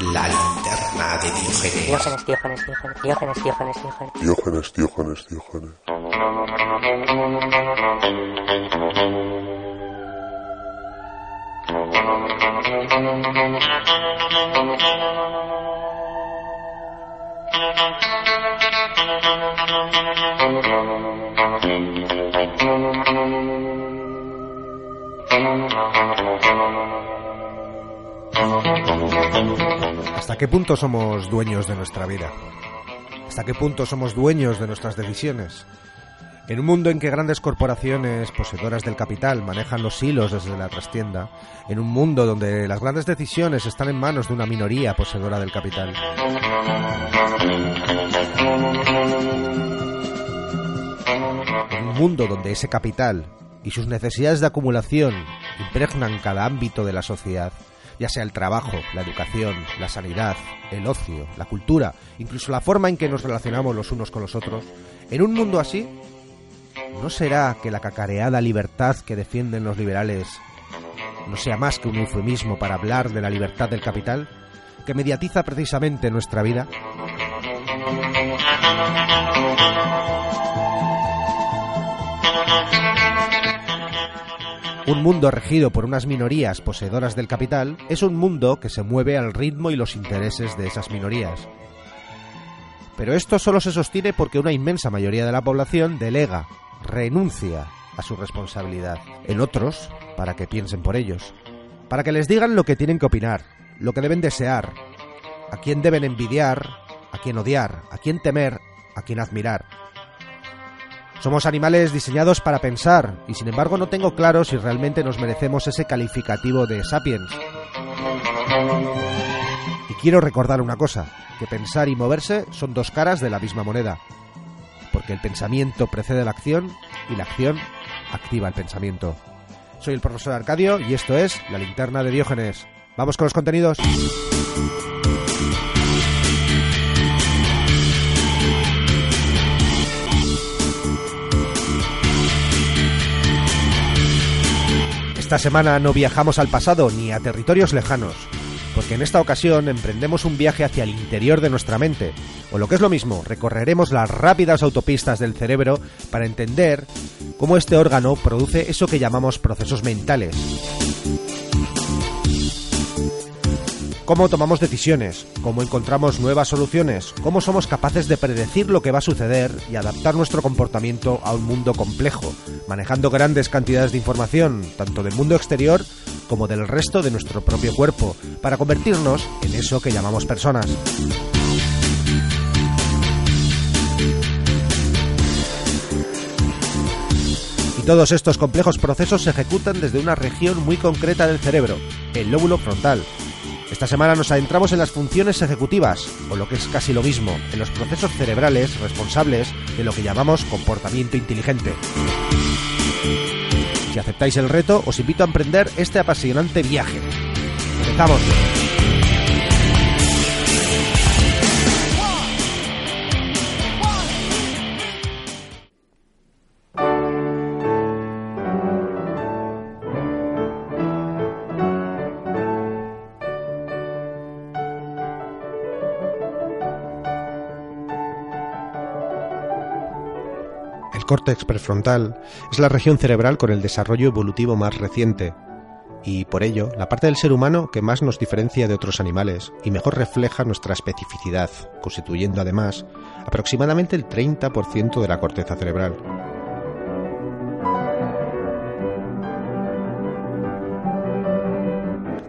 La linterna de Diógenes. Diógenes, Diógenes, Diógenes, Diógenes, Diógenes, Diógenes. Diógenes, Diógenes, Diógenes. ¿Hasta qué punto somos dueños de nuestra vida? ¿Hasta qué punto somos dueños de nuestras decisiones? En un mundo en que grandes corporaciones poseedoras del capital manejan los hilos desde la trastienda, en un mundo donde las grandes decisiones están en manos de una minoría poseedora del capital. En un mundo donde ese capital y sus necesidades de acumulación impregnan cada ámbito de la sociedad, ya sea el trabajo, la educación, la sanidad, el ocio, la cultura, incluso la forma en que nos relacionamos los unos con los otros, en un mundo así, ¿no será que la cacareada libertad que defienden los liberales no sea más que un eufemismo para hablar de la libertad del capital, que mediatiza precisamente nuestra vida? Un mundo regido por unas minorías poseedoras del capital es un mundo que se mueve al ritmo y los intereses de esas minorías. Pero esto solo se sostiene porque una inmensa mayoría de la población delega, renuncia a su responsabilidad en otros para que piensen por ellos, para que les digan lo que tienen que opinar, lo que deben desear, a quién deben envidiar, a quién odiar, a quién temer, a quién admirar. Somos animales diseñados para pensar y sin embargo no tengo claro si realmente nos merecemos ese calificativo de sapiens. Y quiero recordar una cosa, que pensar y moverse son dos caras de la misma moneda, porque el pensamiento precede la acción y la acción activa el pensamiento. Soy el profesor Arcadio y esto es La linterna de Diógenes. Vamos con los contenidos. Esta semana no viajamos al pasado ni a territorios lejanos, porque en esta ocasión emprendemos un viaje hacia el interior de nuestra mente, o lo que es lo mismo, recorreremos las rápidas autopistas del cerebro para entender cómo este órgano produce eso que llamamos procesos mentales. Cómo tomamos decisiones, cómo encontramos nuevas soluciones, cómo somos capaces de predecir lo que va a suceder y adaptar nuestro comportamiento a un mundo complejo, manejando grandes cantidades de información, tanto del mundo exterior como del resto de nuestro propio cuerpo, para convertirnos en eso que llamamos personas. Y todos estos complejos procesos se ejecutan desde una región muy concreta del cerebro, el lóbulo frontal. Esta semana nos adentramos en las funciones ejecutivas, o lo que es casi lo mismo, en los procesos cerebrales responsables de lo que llamamos comportamiento inteligente. Si aceptáis el reto, os invito a emprender este apasionante viaje. ¡Empezamos! Córtex prefrontal es la región cerebral con el desarrollo evolutivo más reciente y por ello la parte del ser humano que más nos diferencia de otros animales y mejor refleja nuestra especificidad, constituyendo además aproximadamente el 30% de la corteza cerebral.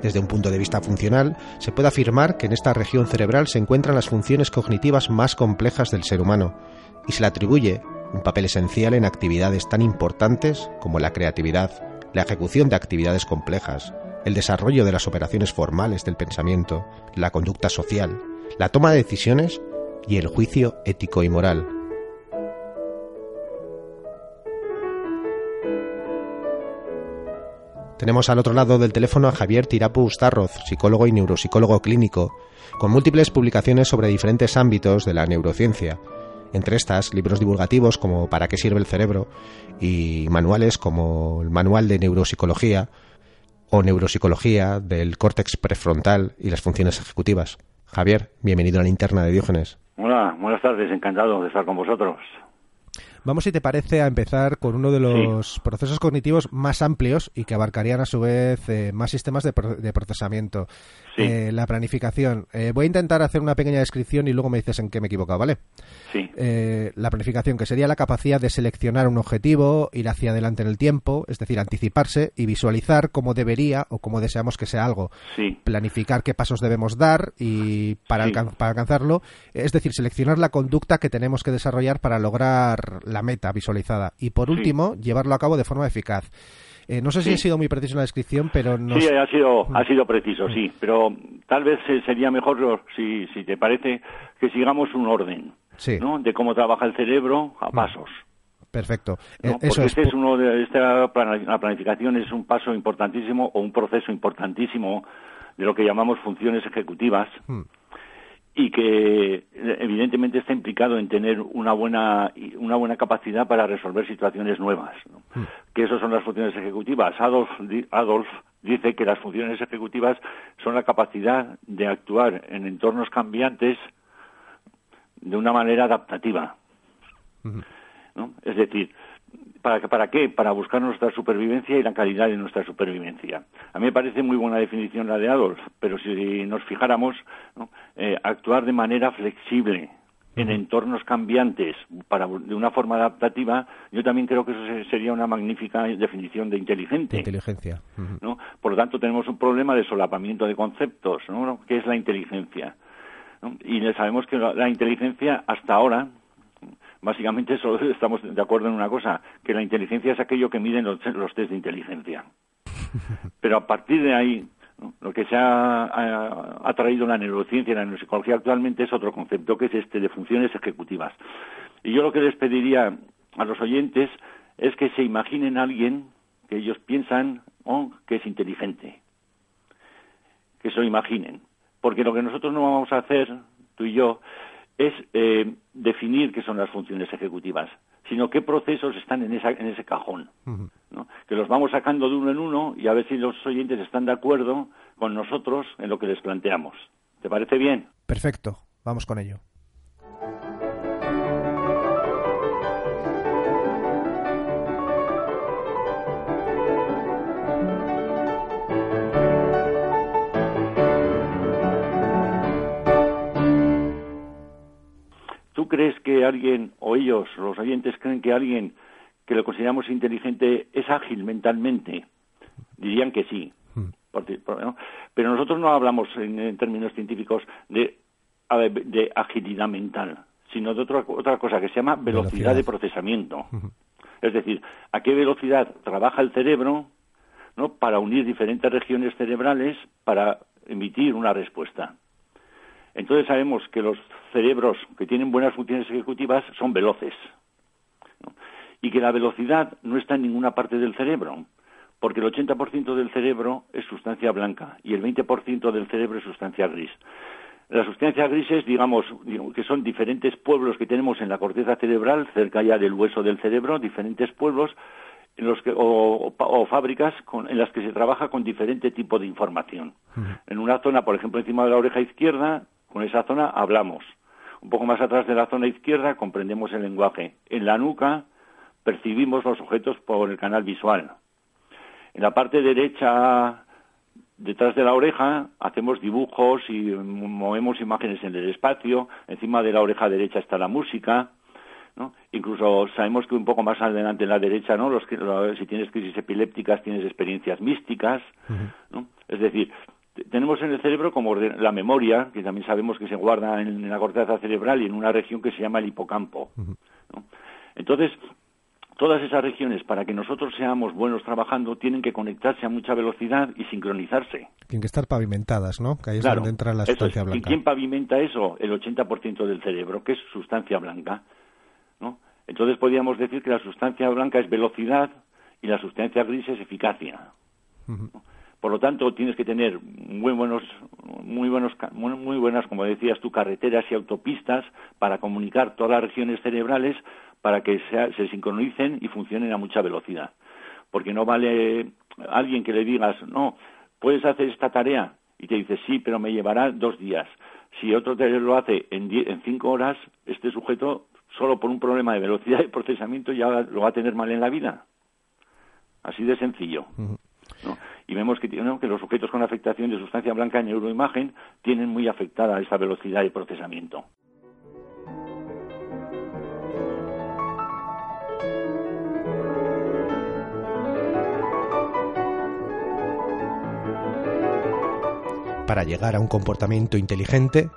Desde un punto de vista funcional, se puede afirmar que en esta región cerebral se encuentran las funciones cognitivas más complejas del ser humano y se le atribuye un papel esencial en actividades tan importantes como la creatividad, la ejecución de actividades complejas, el desarrollo de las operaciones formales del pensamiento, la conducta social, la toma de decisiones y el juicio ético y moral. Tenemos al otro lado del teléfono a Javier Tirapu Ustarroz, psicólogo y neuropsicólogo clínico, con múltiples publicaciones sobre diferentes ámbitos de la neurociencia, entre estas libros divulgativos como Para qué sirve el cerebro y manuales como el Manual de Neuropsicología o neuropsicología del córtex prefrontal y las funciones ejecutivas. Javier, bienvenido a la linterna de Diógenes. Hola, buenas tardes, encantado de estar con vosotros. Vamos, si te parece, a empezar con uno de los procesos cognitivos más amplios y que abarcarían a su vez eh, más sistemas de, procesamiento. Eh, la planificación. Eh, voy a intentar hacer una pequeña descripción y luego me dices en qué me he equivocado, ¿vale? Sí. la planificación, que sería la capacidad de seleccionar un objetivo, ir hacia adelante en el tiempo, es decir, anticiparse y visualizar cómo debería o cómo deseamos que sea algo. Sí. Planificar qué pasos debemos dar y para, para alcanzarlo, es decir, seleccionar la conducta que tenemos que desarrollar para lograr la meta visualizada. Y por último, llevarlo a cabo de forma eficaz. Eh, no sé si he sido muy preciso en la descripción, pero no. Sí, ha sido, ha sido preciso, sí. Pero tal vez sería mejor, si, si te parece, que sigamos un orden. ¿no? De cómo trabaja el cerebro a mm. pasos. Perfecto. Eh, porque este es uno de esta la planificación es un paso importantísimo o un proceso importantísimo de lo que llamamos funciones ejecutivas. Mm y que evidentemente está implicado en tener una buena una buena capacidad para resolver situaciones nuevas hmm. que eso son las funciones ejecutivas Adolf Adolf dice que las funciones ejecutivas son la capacidad de actuar en entornos cambiantes de una manera adaptativa hmm. ¿no? es decir ¿Para, ¿Para qué? Para buscar nuestra supervivencia y la calidad de nuestra supervivencia. A mí me parece muy buena definición la de Adolf, pero si nos fijáramos, eh, actuar de manera flexible en entornos cambiantes para, de una forma adaptativa, yo también creo que eso sería una magnífica definición de inteligente. inteligencia. ¿no? Por lo tanto, tenemos un problema de solapamiento de conceptos, ¿no? ¿Qué es la inteligencia? Y sabemos que la inteligencia hasta ahora Básicamente solo estamos de acuerdo en una cosa, que la inteligencia es aquello que miden los, los test de inteligencia. Pero a partir de ahí, lo que se ha, traído la neurociencia y la neuropsicología actualmente es otro concepto, que es este de funciones ejecutivas. Y yo lo que les pediría a los oyentes es que se imaginen a alguien que ellos piensan que es inteligente. Que se lo imaginen. Porque lo que nosotros no vamos a hacer, tú y yo, es eh, definir qué son las funciones ejecutivas, sino qué procesos están en, esa, en ese cajón. Que los vamos sacando de uno en uno y a ver si los oyentes están de acuerdo con nosotros en lo que les planteamos. ¿Te parece bien? Perfecto, vamos con ello. Crees que alguien, o ellos, los oyentes, creen que alguien que lo consideramos inteligente es ágil mentalmente? Dirían que sí. Hmm. Pero nosotros no hablamos en, términos científicos de, de, agilidad mental, sino de otra, otra cosa que se llama velocidad, de procesamiento. Es decir, a qué velocidad trabaja el cerebro ¿no? para unir diferentes regiones cerebrales para emitir una respuesta. Entonces sabemos que los cerebros que tienen buenas funciones ejecutivas son veloces. Y que la velocidad no está en ninguna parte del cerebro, porque el 80% del cerebro es sustancia blanca y el 20% del cerebro es sustancia gris. Las sustancias grises, digamos, que son diferentes pueblos que tenemos en la corteza cerebral, cerca ya del hueso del cerebro, diferentes pueblos en los que, o, fábricas en las que se trabaja con diferente tipo de información. En una zona, por ejemplo, encima de la oreja izquierda, con esa zona hablamos. Un poco más atrás de la zona izquierda comprendemos el lenguaje. En la nuca percibimos los objetos por el canal visual. En la parte derecha, detrás de la oreja, hacemos dibujos y movemos imágenes en el espacio. Encima de la oreja derecha está la música. ¿no? Incluso sabemos que un poco más adelante en la derecha, ¿no? Los, si tienes crisis epilépticas, tienes experiencias místicas. ¿no? Es decir, tenemos en el cerebro como la memoria, que también sabemos que se guarda en, la corteza cerebral y en una región que se llama el hipocampo. Entonces, todas esas regiones, para que nosotros seamos buenos trabajando, tienen que conectarse a mucha velocidad y sincronizarse. Tienen que estar pavimentadas, ¿no? Que ahí es donde entra la sustancia blanca. ¿Y quién pavimenta eso? El 80% del cerebro, que es sustancia blanca. ¿no? Entonces podríamos decir que la sustancia blanca es velocidad y la sustancia gris es eficacia. Por lo tanto, tienes que tener muy buenos, muy buenas, como decías tú, carreteras y autopistas para comunicar todas las regiones cerebrales para que se, sincronicen y funcionen a mucha velocidad. Porque no vale alguien que le digas, no, puedes hacer esta tarea, y te dice, sí, pero me llevará dos días. Si otro te lo hace en, en cinco horas, este sujeto, solo por un problema de velocidad de procesamiento, ya lo va a tener mal en la vida. Así de sencillo. Y vemos que, los sujetos con afectación de sustancia blanca en neuroimagen tienen muy afectada esa velocidad de procesamiento. Para llegar a un comportamiento inteligente,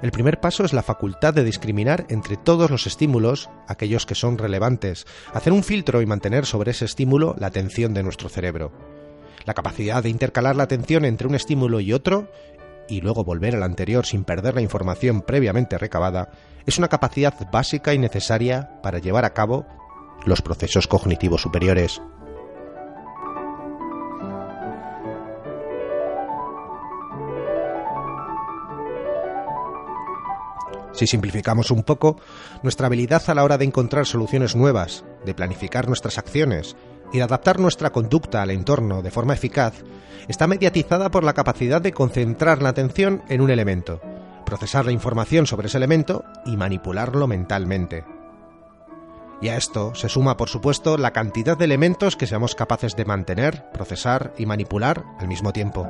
el primer paso es la facultad de discriminar entre todos los estímulos aquellos que son relevantes, hacer un filtro y mantener sobre ese estímulo la atención de nuestro cerebro. La capacidad de intercalar la atención entre un estímulo y otro y luego volver al anterior sin perder la información previamente recabada es una capacidad básica y necesaria para llevar a cabo los procesos cognitivos superiores. Si simplificamos un poco, nuestra habilidad a la hora de encontrar soluciones nuevas, de planificar nuestras acciones y adaptar nuestra conducta al entorno de forma eficaz, está mediatizada por la capacidad de concentrar la atención en un elemento, procesar la información sobre ese elemento y manipularlo mentalmente. Y a esto se suma, por supuesto, la cantidad de elementos que seamos capaces de mantener, procesar y manipular al mismo tiempo.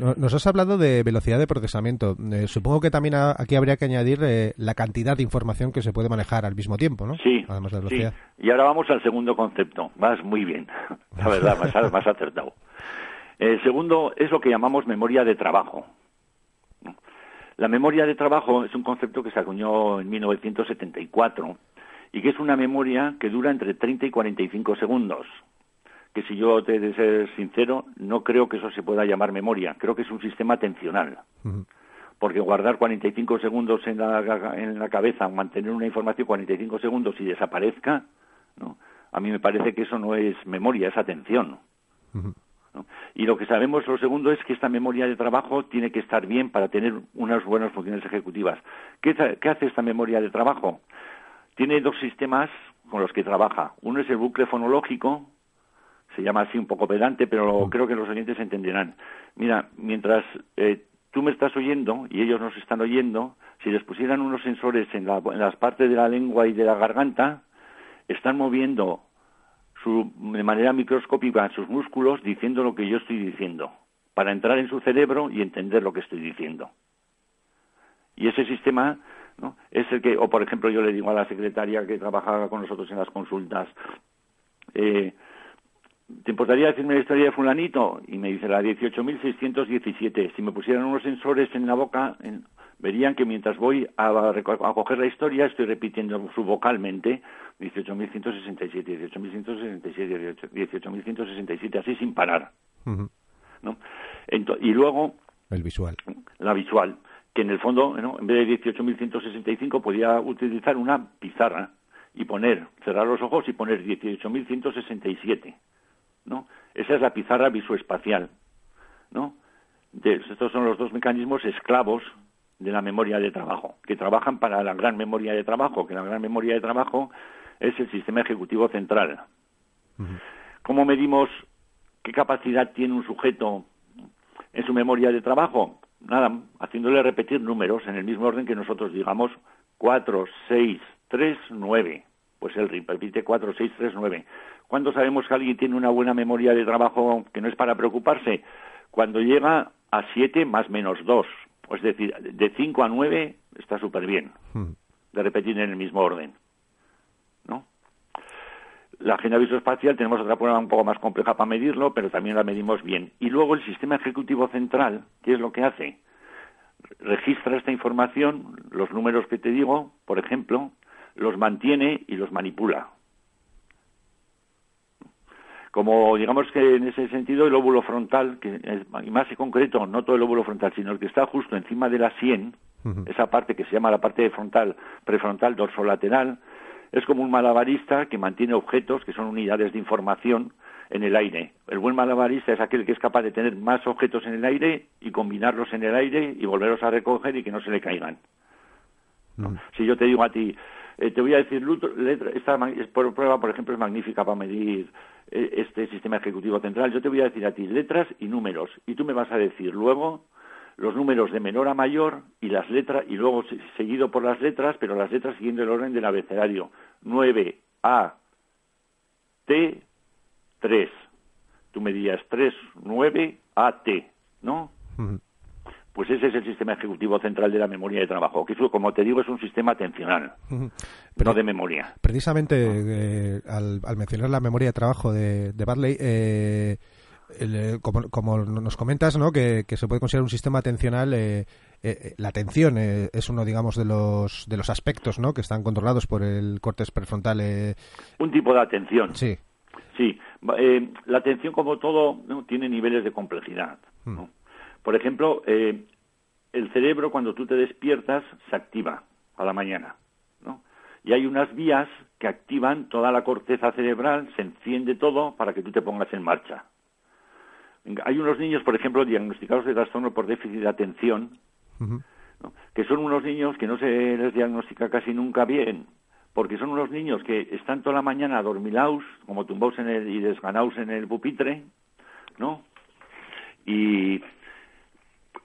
Nos has hablado de velocidad de procesamiento. Eh, supongo que también aquí habría que añadir eh, la cantidad de información que se puede manejar al mismo tiempo, ¿no? Sí. Además de velocidad. Y ahora vamos al segundo concepto. Vas muy bien, la verdad, más, más acertado. El segundo es lo que llamamos memoria de trabajo. La memoria de trabajo es un concepto que se acuñó en 1974 y que es una memoria que dura entre 30 y 45 segundos que si yo te de ser sincero, no creo que eso se pueda llamar memoria, creo que es un sistema atencional. Porque guardar 45 segundos en la, en la cabeza, mantener una información 45 segundos y desaparezca, ¿no? a mí me parece que eso no es memoria, es atención. Y lo que sabemos, lo segundo, es que esta memoria de trabajo tiene que estar bien para tener unas buenas funciones ejecutivas. ¿Qué, ¿Qué, hace esta memoria de trabajo? Tiene dos sistemas con los que trabaja. Uno es el bucle fonológico, se llama así un poco pedante, pero creo que los oyentes entenderán. Mira, mientras eh, tú me estás oyendo y ellos nos están oyendo, si les pusieran unos sensores en, las partes de la lengua y de la garganta, están moviendo su, de manera microscópica sus músculos diciendo lo que yo estoy diciendo, para entrar en su cerebro y entender lo que estoy diciendo. Y ese sistema ¿no? es el que, o por ejemplo, yo le digo a la secretaria que trabajaba con nosotros en las consultas, eh, ¿te importaría decirme la historia de fulanito? Y me dice la 18.617. Si me pusieran unos sensores en la boca, verían que mientras voy a, a, coger la historia estoy repitiendo su vocalmente 18.167, 18.167, 18.167, así sin parar. ¿no? y luego... El visual. La visual, que en el fondo, en vez de 18.165, podía utilizar una pizarra y poner, cerrar los ojos y poner 18.167. ¿no? Esa es la pizarra visoespacial, ¿no? estos son los dos mecanismos esclavos de la memoria de trabajo, que trabajan para la gran memoria de trabajo, que la gran memoria de trabajo es el sistema ejecutivo central. ¿Cómo medimos qué capacidad tiene un sujeto en su memoria de trabajo? Nada, haciéndole repetir números en el mismo orden que nosotros digamos 4, 6, 3, 9. Pues él repite 4, 6, 3, 9. ¿Cuándo sabemos que alguien tiene una buena memoria de trabajo que no es para preocuparse? Cuando llega a 7 más menos 2. Es decir, de 5 a 9 está súper bien, hmm. de repetir en el mismo orden. ¿No? La agenda visoespacial tenemos otra prueba un poco más compleja para medirlo, pero también la medimos bien. Y luego el sistema ejecutivo central, ¿qué es lo que hace? Registra esta información, los números que te digo, por ejemplo, los mantiene y los manipula. Como digamos que en ese sentido el óvulo frontal, que es, y más en concreto, no todo el óvulo frontal, sino el que está justo encima de la sien, esa parte que se llama la parte frontal, prefrontal, dorsolateral, es como un malabarista que mantiene objetos que son unidades de información en el aire. El buen malabarista es aquel que es capaz de tener más objetos en el aire y combinarlos en el aire y volverlos a recoger y que no se le caigan. Mm. Si yo te digo a ti, eh, te voy a decir, letra, esta prueba, por ejemplo, es magnífica para medir eh, este sistema ejecutivo central. Yo te voy a decir a ti letras y números, y tú me vas a decir luego los números de menor a mayor y las letras, y luego se- seguido por las letras, pero las letras siguiendo el orden del abecedario. 9 A T 3. Tú me dirías 3 9 A T, ¿no? Pues ese es el sistema ejecutivo central de la memoria de trabajo, que eso, como te digo, es un sistema atencional. Pero no de memoria. precisamente eh, al, al mencionar la memoria de trabajo de, de Barley, eh, el, eh, como, como nos comentas, ¿no? que, que se puede considerar un sistema atencional, eh, eh, la atención eh, es uno, digamos, de los, de los aspectos ¿no? que están controlados por el cortes prefrontal. eh, Un tipo de atención. sí. Sí, eh, la atención como todo ¿no? tiene niveles de complejidad. ¿no? Por ejemplo, eh, el cerebro cuando tú te despiertas se activa a la mañana, ¿no? Y hay unas vías que activan toda la corteza cerebral, se enciende todo para que tú te pongas en marcha. Hay unos niños, por ejemplo, diagnosticados de trastorno por déficit de atención, que son unos niños que no se les diagnostica casi nunca bien, porque son unos niños que están toda la mañana adormilados, como tumbados en el, y desganados en el pupitre, ¿no? Y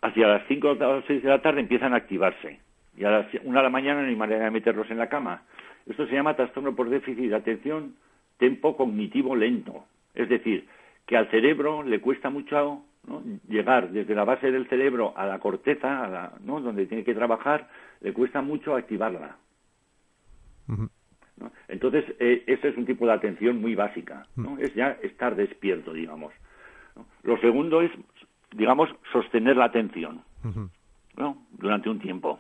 hacia las 5 o las 6 de la tarde empiezan a activarse. Y a las 1 de la mañana no hay manera de meterlos en la cama. Esto se llama trastorno por déficit de atención tempo cognitivo lento. Es decir, que al cerebro le cuesta mucho ¿no? llegar desde la base del cerebro a la corteza, a la, ¿no? donde tiene que trabajar, le cuesta mucho activarla. Entonces, eh, ese es un tipo de atención muy básica, ¿no? Es ya estar despierto, digamos. Lo segundo es, digamos, sostener la atención. ¿no? Durante un tiempo.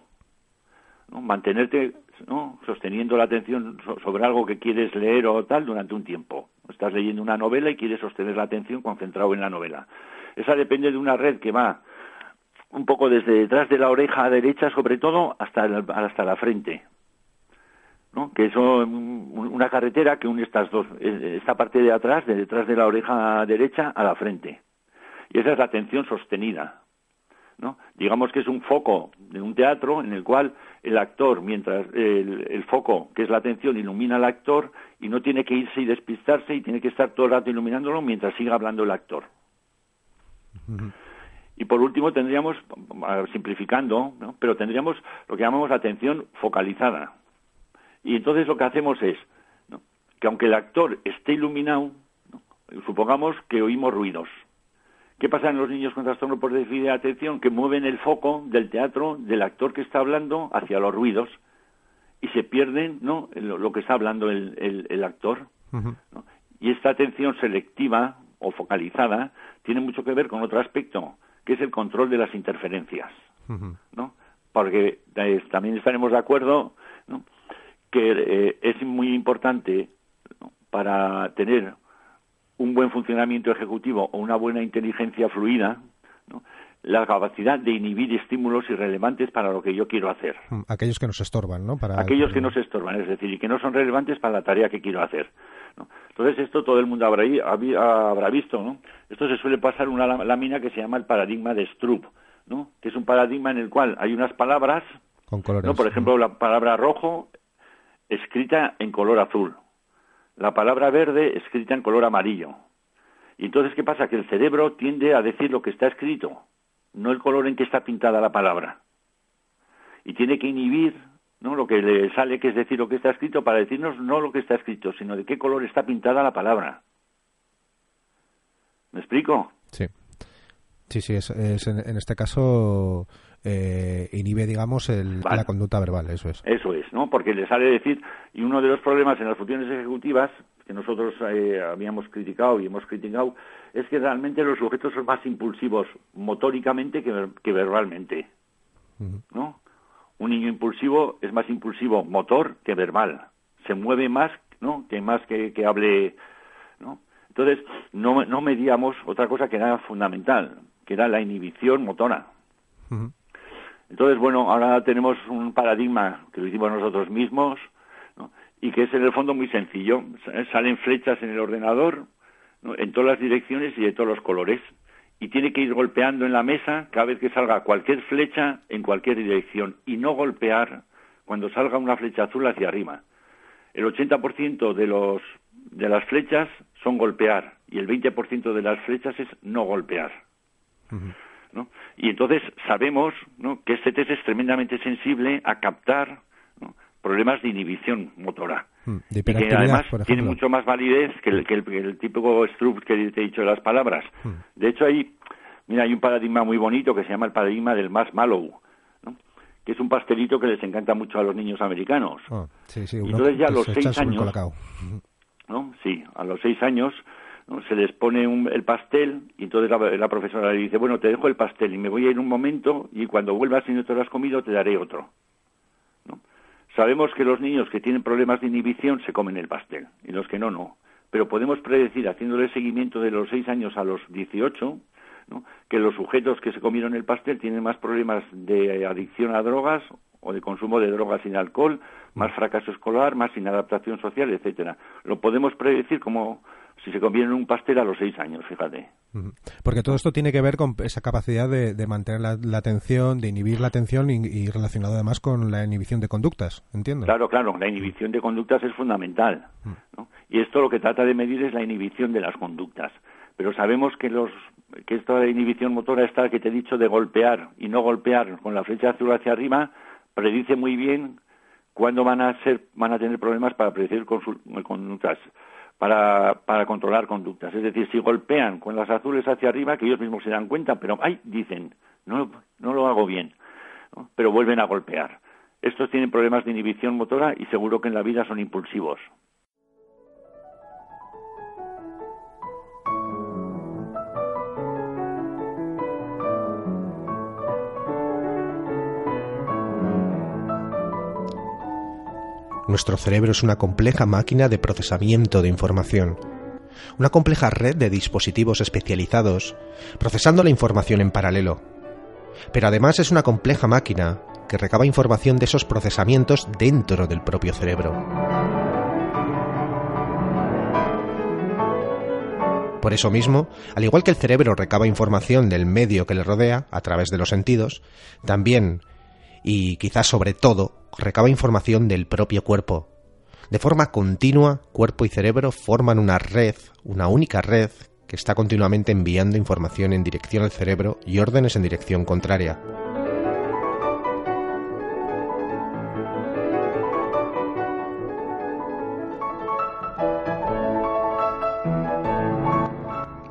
¿no? Mantenerte, ¿no? Sosteniendo la atención so- sobre algo que quieres leer o tal durante un tiempo. Estás leyendo una novela y quieres sostener la atención concentrado en la novela. Esa depende de una red que va un poco desde detrás de la oreja derecha, sobre todo, hasta la, hasta la frente. ¿no? que es un- una carretera que une estas dos, eh, esta parte de atrás, de detrás de la oreja derecha a la frente. Y esa es la atención sostenida. ¿no? Digamos que es un foco de un teatro en el cual el actor, mientras el, el foco, que es la atención, ilumina al actor y no tiene que irse y despistarse y tiene que estar todo el rato iluminándolo mientras siga hablando el actor. Y por último tendríamos, simplificando, ¿no? pero tendríamos lo que llamamos atención focalizada. Y entonces lo que hacemos es ¿no? que aunque el actor esté iluminado, ¿no? supongamos que oímos ruidos. ¿Qué pasa en los niños con trastorno por déficit de atención? Que mueven el foco del teatro, del actor que está hablando, hacia los ruidos y se pierden ¿no? lo, lo que está hablando el, el- el actor. Y esta atención selectiva o focalizada tiene mucho que ver con otro aspecto, que es el control de las interferencias. ¿no? Porque eh, también estaremos de acuerdo ¿no? que eh, es muy importante para tener un buen funcionamiento ejecutivo o una buena inteligencia fluida, ¿no? la capacidad de inhibir estímulos irrelevantes para lo que yo quiero hacer. Mm, Aquellos que nos estorban, ¿no? Para, Aquellos que no se estorban, es decir, y que no son relevantes para la tarea que quiero hacer. ¿no? Entonces, esto todo el mundo habrá, habrá visto, ¿no? Esto se suele pasar una lá- lámina que se llama el paradigma de Stroop, ¿no? Que es un paradigma en el cual hay unas palabras, Con colores. ¿no? Por ejemplo, la palabra rojo escrita en color azul, la palabra verde escrita en color amarillo. Y entonces, ¿qué pasa? Que el cerebro tiende a decir lo que está escrito, no el color en que está pintada la palabra. Y tiene que inhibir ¿no? lo que le sale, que es decir lo que está escrito, para decirnos no lo que está escrito, sino de qué color está pintada la palabra. ¿Me explico? Sí. Sí, sí, es, es en, en este caso eh, inhibe, digamos, el- Vale. la conducta verbal, eso es. Eso es, ¿no? Porque le sale decir, y uno de los problemas en las funciones ejecutivas que nosotros eh, habíamos criticado y hemos criticado es que realmente los sujetos son más impulsivos motóricamente que, ver- que verbalmente. ¿no? Un niño impulsivo es más impulsivo motor que verbal, se mueve más, ¿no? Que más que, que hable, ¿no? Entonces, no, no medíamos otra cosa que era fundamental, que era la inhibición motora. Entonces, bueno, ahora tenemos un paradigma que lo hicimos nosotros mismos ¿no? y que es en el fondo muy sencillo. Salen flechas en el ordenador ¿no? en todas las direcciones y de todos los colores. Y tiene que ir golpeando en la mesa cada vez que salga cualquier flecha en cualquier dirección y no golpear cuando salga una flecha azul hacia arriba. El 80% de, los, de las flechas son golpear y el 20% de las flechas es no golpear. ¿no? Y entonces sabemos ¿no? que este test es tremendamente sensible a captar problemas de inhibición motora. Mm, de y que además tiene mucho más validez que el, que el, que el típico Stroop que te he dicho de las palabras. Mm. De hecho, hay, mira, hay un paradigma muy bonito que se llama el paradigma del marshmallow, ¿no? que es un pastelito que les encanta mucho a los niños americanos. Ah, sí, sí, Y entonces ya a los. Sí, a los seis años ¿no? se les pone un- el pastel y entonces la, profesora le dice, bueno, te dejo el pastel y me voy a ir un momento y cuando vuelvas y no te lo has comido te daré otro. ¿no? Sabemos que los niños que tienen problemas de inhibición se comen el pastel y los que no, no. Pero podemos predecir, haciéndole seguimiento de los seis años a los 18, ¿no? que los sujetos que se comieron el pastel tienen más problemas de adicción a drogas o de consumo de drogas sin alcohol, más fracaso escolar, más inadaptación social, etcétera. Lo podemos predecir como si se comieron un pastel a los seis años, fíjate. Porque todo esto tiene que ver con esa capacidad de, de mantener la, la atención, de inhibir la atención y, y relacionado además con la inhibición de conductas, entiendo. Claro, claro, la inhibición de conductas es fundamental. ¿no? Y esto lo que trata de medir es la inhibición de las conductas. Pero sabemos que los que esta inhibición motora, esta que te he dicho de golpear y no golpear con la flecha azul hacia arriba, predice muy bien cuándo van a ser van a tener problemas para predecir conductas, para, para controlar conductas. Es decir, si golpean con las azules hacia arriba, que ellos mismos se dan cuenta, pero ay, dicen, no, no lo hago bien, pero vuelven a golpear. Estos tienen problemas de inhibición motora y seguro que en la vida son impulsivos. Nuestro cerebro es una compleja máquina de procesamiento de información, una compleja red de dispositivos especializados procesando la información en paralelo. Pero además es una compleja máquina que recaba información de esos procesamientos dentro del propio cerebro. Por eso mismo, al igual que el cerebro recaba información del medio que le rodea a través de los sentidos, también, y quizás sobre todo, recaba información del propio cuerpo. De forma continua, cuerpo y cerebro forman una red, una única red, que está continuamente enviando información en dirección al cerebro y órdenes en dirección contraria.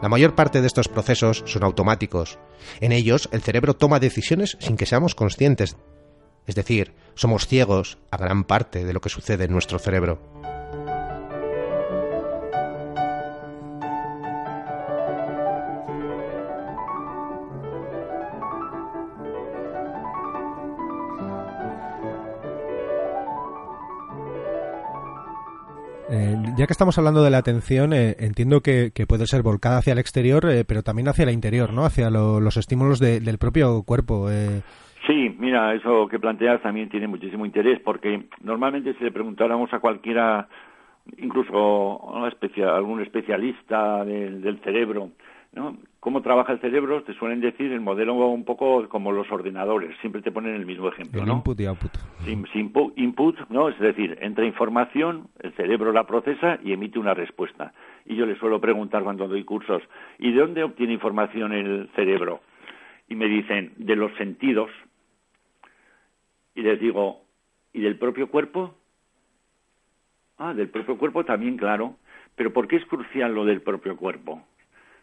La mayor parte de estos procesos son automáticos. En ellos, el cerebro toma decisiones sin que seamos conscientes. Es decir, somos ciegos a gran parte de lo que sucede en nuestro cerebro. Eh, ya que estamos hablando de la atención, eh, entiendo que, puede ser volcada hacia el exterior, eh, pero también hacia el interior, ¿no? Hacia lo- los estímulos de- del propio cuerpo. Sí, mira, eso que planteas también tiene muchísimo interés, porque normalmente si le preguntáramos a cualquiera, incluso a algún especialista del, del cerebro, ¿no? ¿Cómo trabaja el cerebro? Te suelen decir el modelo un poco como los ordenadores, siempre te ponen el mismo ejemplo, el ¿no? input y output. Sin, sin pu- input, ¿no? Es decir, entra información, el cerebro la procesa y emite una respuesta. Y yo le suelo preguntar cuando doy cursos, ¿y de dónde obtiene información el cerebro? Y me dicen, de los sentidos. Y les digo, ¿y del propio cuerpo? Ah, del propio cuerpo también, claro. Pero ¿por qué es crucial lo del propio cuerpo?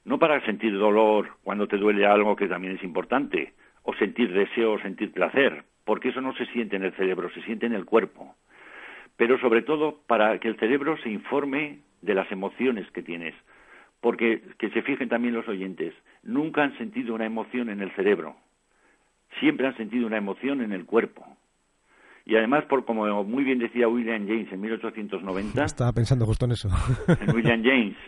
No para sentir dolor cuando te duele algo que también es importante, o sentir deseo o sentir placer, porque eso no se siente en el cerebro, se siente en el cuerpo. Pero sobre todo para que el cerebro se informe de las emociones que tienes. Porque, que se fijen también los oyentes, nunca han sentido una emoción en el cerebro, siempre han sentido una emoción en el cuerpo. Y además, por como muy bien decía William James en 1890, Estaba pensando justo en eso. en William James.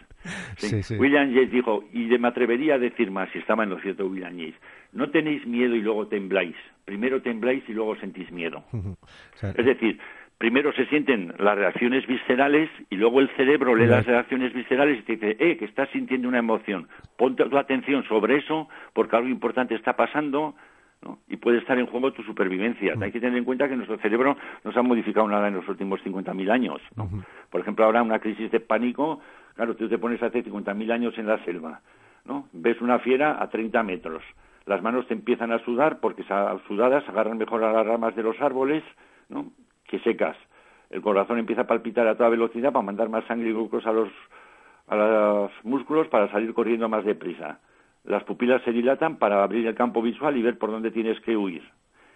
Sí. Sí, sí. William James dijo, y de- me atrevería a decir más, si estaba en lo cierto William James, no tenéis miedo y luego tembláis. Primero tembláis y luego sentís miedo. O sea, Es decir, primero se sienten las reacciones viscerales y luego el cerebro lee las reacciones viscerales y te dice, eh, que estás sintiendo una emoción, ponte tu atención sobre eso porque algo importante está pasando ¿no? y puede estar en juego tu supervivencia. Hay que tener en cuenta que nuestro cerebro no se ha modificado nada en los últimos 50.000 años. ¿no? Por ejemplo, ahora una crisis de pánico, claro, tú te pones hace 50.000 años en la selva, ¿no? ves una fiera a 30 metros, las manos te empiezan a sudar porque sudadas agarran mejor a las ramas de los árboles, ¿no? que secas. El corazón empieza a palpitar a toda velocidad para mandar más sangre y glucosa a los, a los músculos para salir corriendo más deprisa. Las pupilas se dilatan para abrir el campo visual y ver por dónde tienes que huir.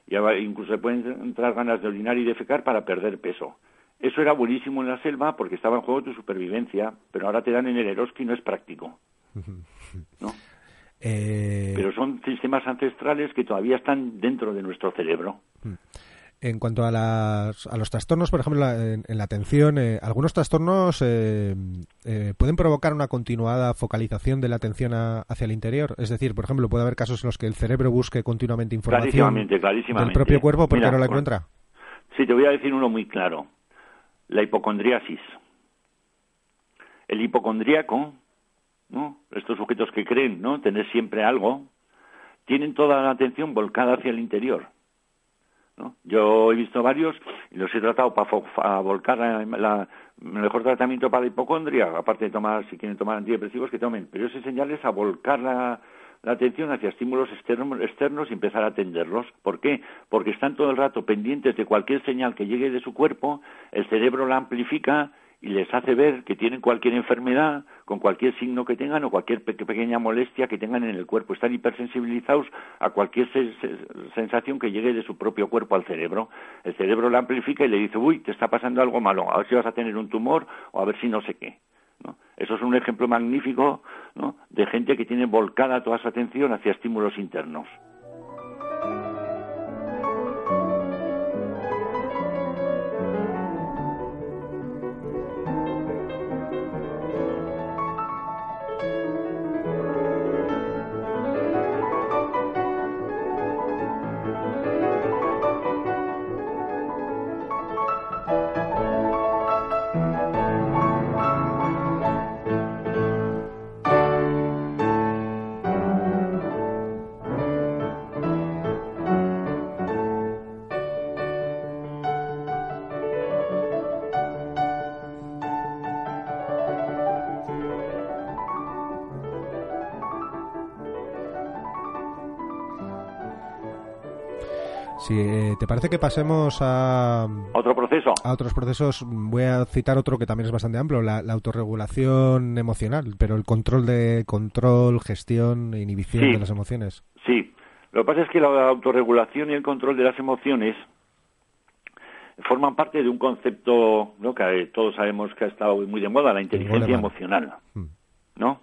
Y incluso se pueden entrar ganas de orinar y defecar para perder peso. Eso era buenísimo en la selva porque estaba en juego tu supervivencia, pero ahora te dan en el Eroski y no es práctico. ¿No? Eh, pero son sistemas ancestrales que todavía están dentro de nuestro cerebro. En cuanto a, las, a los trastornos, por ejemplo, en, la atención, eh, algunos trastornos eh, eh, pueden provocar una continuada focalización de la atención hacia el interior. Es decir, por ejemplo, puede haber casos en los que el cerebro busque continuamente información del propio cuerpo porque no la encuentra. Sí, te voy a decir uno muy claro. La hipocondriasis. El hipocondríaco, ¿no? estos sujetos que creen ¿no? tener siempre algo, tienen toda la atención volcada hacia el interior yo he visto varios y los he tratado para volcar la, el mejor tratamiento para la hipocondria, aparte de tomar, si quieren tomar antidepresivos, que tomen, pero es enseñarles a volcar la, atención hacia estímulos externos, externos y empezar a atenderlos. ¿Por qué? Porque están todo el rato pendientes de cualquier señal que llegue de su cuerpo, el cerebro la amplifica y les hace ver que tienen cualquier enfermedad, con cualquier signo que tengan o cualquier pequeña molestia que tengan en el cuerpo. Están hipersensibilizados a cualquier sensación que llegue de su propio cuerpo al cerebro. El cerebro la amplifica y le dice, uy, te está pasando algo malo, a ver si vas a tener un tumor o a ver si no sé qué. Eso es un ejemplo magnífico de gente que tiene volcada toda su atención hacia estímulos internos. Si eh, te parece que pasemos a otro proceso. A otros procesos, voy a citar otro que también es bastante amplio, la, autorregulación emocional, pero el control de control, gestión e inhibición de las emociones. Sí. Lo que pasa es que la autorregulación y el control de las emociones forman parte de un concepto ¿no? que todos sabemos que ha estado muy de moda, la inteligencia emocional. Mm. ¿No?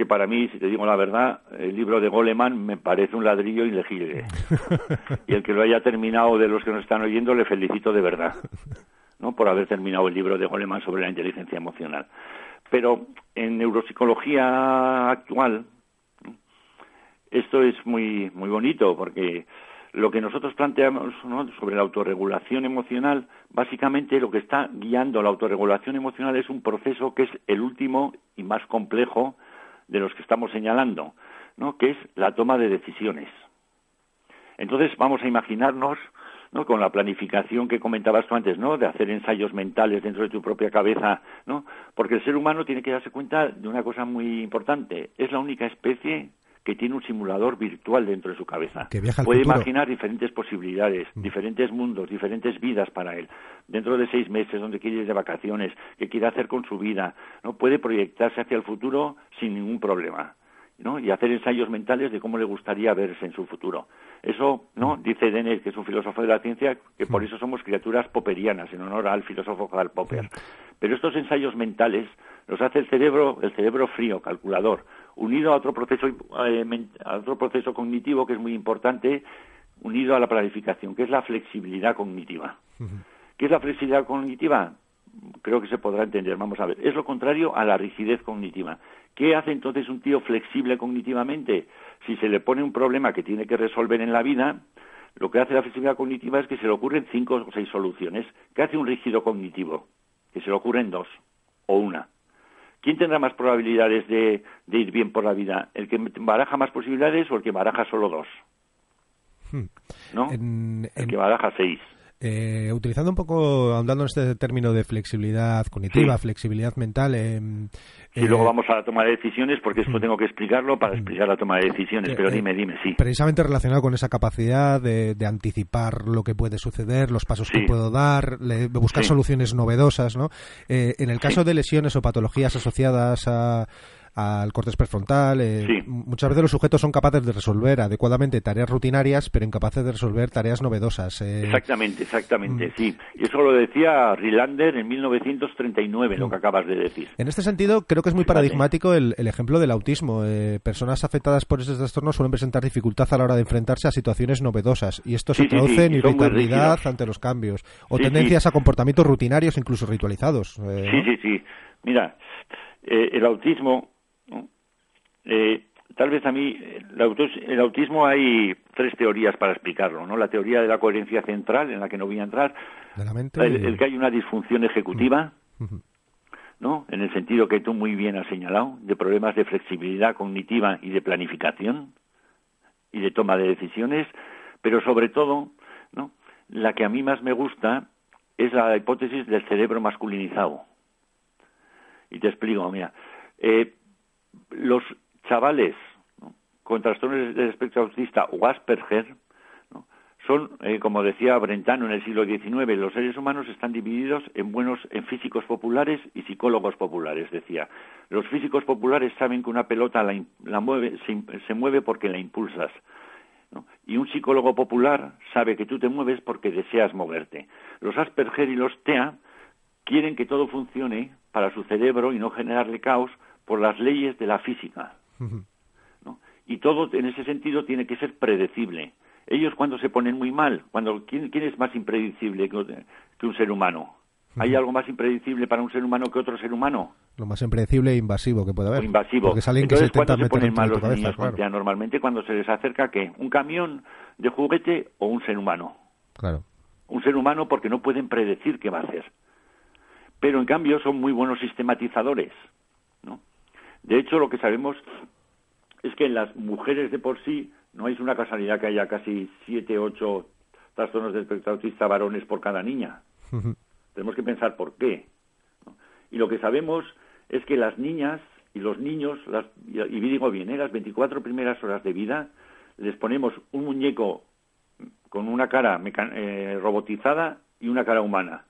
Que para mí, si te digo la verdad, el libro de Goleman me parece un ladrillo ilegible. y el que lo haya terminado de los que nos están oyendo, le felicito de verdad, ¿no? Por haber terminado el libro de Goleman sobre la inteligencia emocional. Pero en neuropsicología actual, esto es muy, muy bonito porque lo que nosotros planteamos sobre la autorregulación emocional, básicamente lo que está guiando la autorregulación emocional es un proceso que es el último y más complejo de los que estamos señalando, ¿no? que es la toma de decisiones. Entonces vamos a imaginarnos ¿no? con la planificación que comentabas tú antes, ¿no? de hacer ensayos mentales dentro de tu propia cabeza, ¿no? porque el ser humano tiene que darse cuenta de una cosa muy importante, es la única especie que tiene un simulador virtual dentro de su cabeza. Puede imaginar diferentes posibilidades, mm. diferentes mundos, diferentes vidas para él. Dentro de seis meses, donde quiere ir de vacaciones, qué quiere hacer con su vida. No puede proyectarse hacia el futuro sin ningún problema. ¿no? y hacer ensayos mentales de cómo le gustaría verse en su futuro. Eso, ¿no? Mm. Dice Dennett, que es un filósofo de la ciencia, que por mm. eso somos criaturas popperianas, en honor al filósofo Karl Popper. Pero estos ensayos mentales los hace el cerebro, el cerebro frío, calculador, unido a otro proceso, eh, a otro proceso cognitivo que es muy importante, unido a la planificación, que es la flexibilidad cognitiva. ¿Qué es la flexibilidad cognitiva? Creo que se podrá entender. Vamos a ver. Es lo contrario a la rigidez cognitiva. ¿Qué hace entonces un tío flexible cognitivamente? Si se le pone un problema que tiene que resolver en la vida, lo que hace la flexibilidad cognitiva es que se le ocurren cinco o seis soluciones. ¿Qué hace un rígido cognitivo? Que se le ocurren dos o una. ¿Quién tendrá más probabilidades de, ir bien por la vida? ¿El que baraja más posibilidades o el que baraja solo dos? Hmm. ¿No? el que baraja seis. Eh, utilizando un poco, andando en este término de flexibilidad cognitiva, flexibilidad mental. Eh, y luego vamos a la toma de decisiones, porque esto mm. tengo que explicarlo para mm. explicar la toma de decisiones, pero eh, dime, dime, sí. Precisamente relacionado con esa capacidad de, anticipar lo que puede suceder, los pasos que puedo dar, buscar soluciones novedosas, ¿no? en el caso de lesiones o patologías asociadas a al corte prefrontal. Eh, muchas veces los sujetos son capaces de resolver adecuadamente tareas rutinarias, pero incapaces de resolver tareas novedosas. Eh. Exactamente, exactamente, mm. sí. Y eso lo decía Rilander en 1939, lo mm. que acabas de decir. En este sentido, creo que es muy paradigmático el, ejemplo del autismo. Eh, personas afectadas por ese trastorno suelen presentar dificultad a la hora de enfrentarse a situaciones novedosas, y esto se traduce en irritabilidad ante los cambios, o tendencias a comportamientos rutinarios, incluso ritualizados. sí, sí, sí. Mira, el autismo eh, tal vez a mí, el, autismo hay tres teorías para explicarlo, ¿no? La teoría de la coherencia central, en la que no voy a entrar, el, que hay una disfunción ejecutiva, ¿no? En el sentido que tú muy bien has señalado, de problemas de flexibilidad cognitiva y de planificación y de toma de decisiones, pero sobre todo, ¿no? La que a mí más me gusta es la hipótesis del cerebro masculinizado. Y te explico, mira, eh, los chavales con trastornos del espectro autista o Asperger son, eh, como decía Brentano en el siglo XIX, los seres humanos están divididos en buenos, en físicos populares y psicólogos populares, decía. Los físicos populares saben que una pelota la, mueve, se, mueve porque la impulsas. Y un psicólogo popular sabe que tú te mueves porque deseas moverte. Los Asperger y los TEA quieren que todo funcione para su cerebro y no generarle caos por las leyes de la física. Y todo en ese sentido tiene que ser predecible. Ellos cuando se ponen muy mal, cuando ¿quién, es más impredecible que, un ser humano? ¿Hay algo más impredecible para un ser humano que otro ser humano? Lo más impredecible e invasivo que puede haber. invasivo. Porque es alguien que se intenta meter ponen mal los niños, Normalmente cuando se les acerca, ¿qué? ¿Un camión de juguete o un ser humano? Claro. Un ser humano porque no pueden predecir qué va a hacer. Pero en cambio son muy buenos sistematizadores. De hecho, lo que sabemos es que en las mujeres de por sí no es una casualidad que haya casi siete, ocho trastornos del espectro autista varones por cada niña. Tenemos que pensar por qué. Y lo que sabemos es que las niñas y los niños, las, y digo bien, ¿eh? las 24 primeras horas de vida, les ponemos un muñeco con una cara eh, robotizada y una cara humana.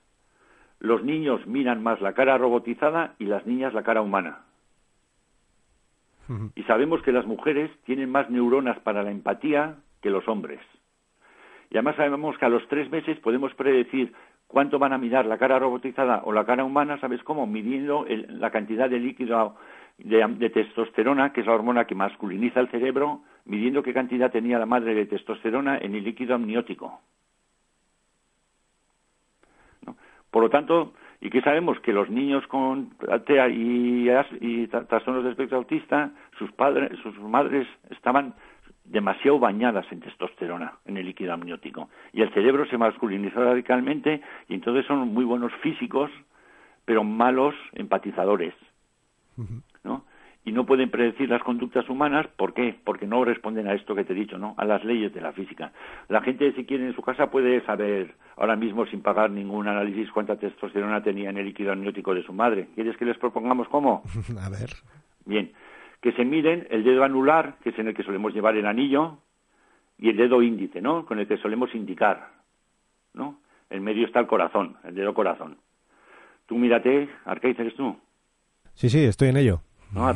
Los niños miran más la cara robotizada y las niñas la cara humana. Y sabemos que las mujeres tienen más neuronas para la empatía que los hombres. Y además sabemos que a los tres meses podemos predecir cuánto van a mirar la cara robotizada o la cara humana, ¿sabes cómo? Midiendo la cantidad de líquido de, testosterona, que es la hormona que masculiniza el cerebro, midiendo qué cantidad tenía la madre de testosterona en el líquido amniótico. Por lo tanto, ¿Y qué sabemos? Que los niños con TEA y, y trastornos de espectro autista, sus padres, sus madres estaban demasiado bañadas en testosterona, en el líquido amniótico. Y el cerebro se masculinizó radicalmente y entonces son muy buenos físicos, pero malos empatizadores. Y no pueden predecir las conductas humanas, ¿por qué? Porque no responden a esto que te he dicho, ¿no? A las leyes de la física. La gente, si quiere, en su casa puede saber ahora mismo, sin pagar ningún análisis, cuánta testosterona tenía en el líquido amniótico de su madre. ¿Quieres que les propongamos cómo? a ver. Bien. Que se miren el dedo anular, que es en el que solemos llevar el anillo, y el dedo índice, ¿no? Con el que solemos indicar, ¿no? En medio está el corazón, el dedo corazón. Tú mírate, Arcaiz, ¿eres tú? Sí, sí, estoy en ello. ¿No?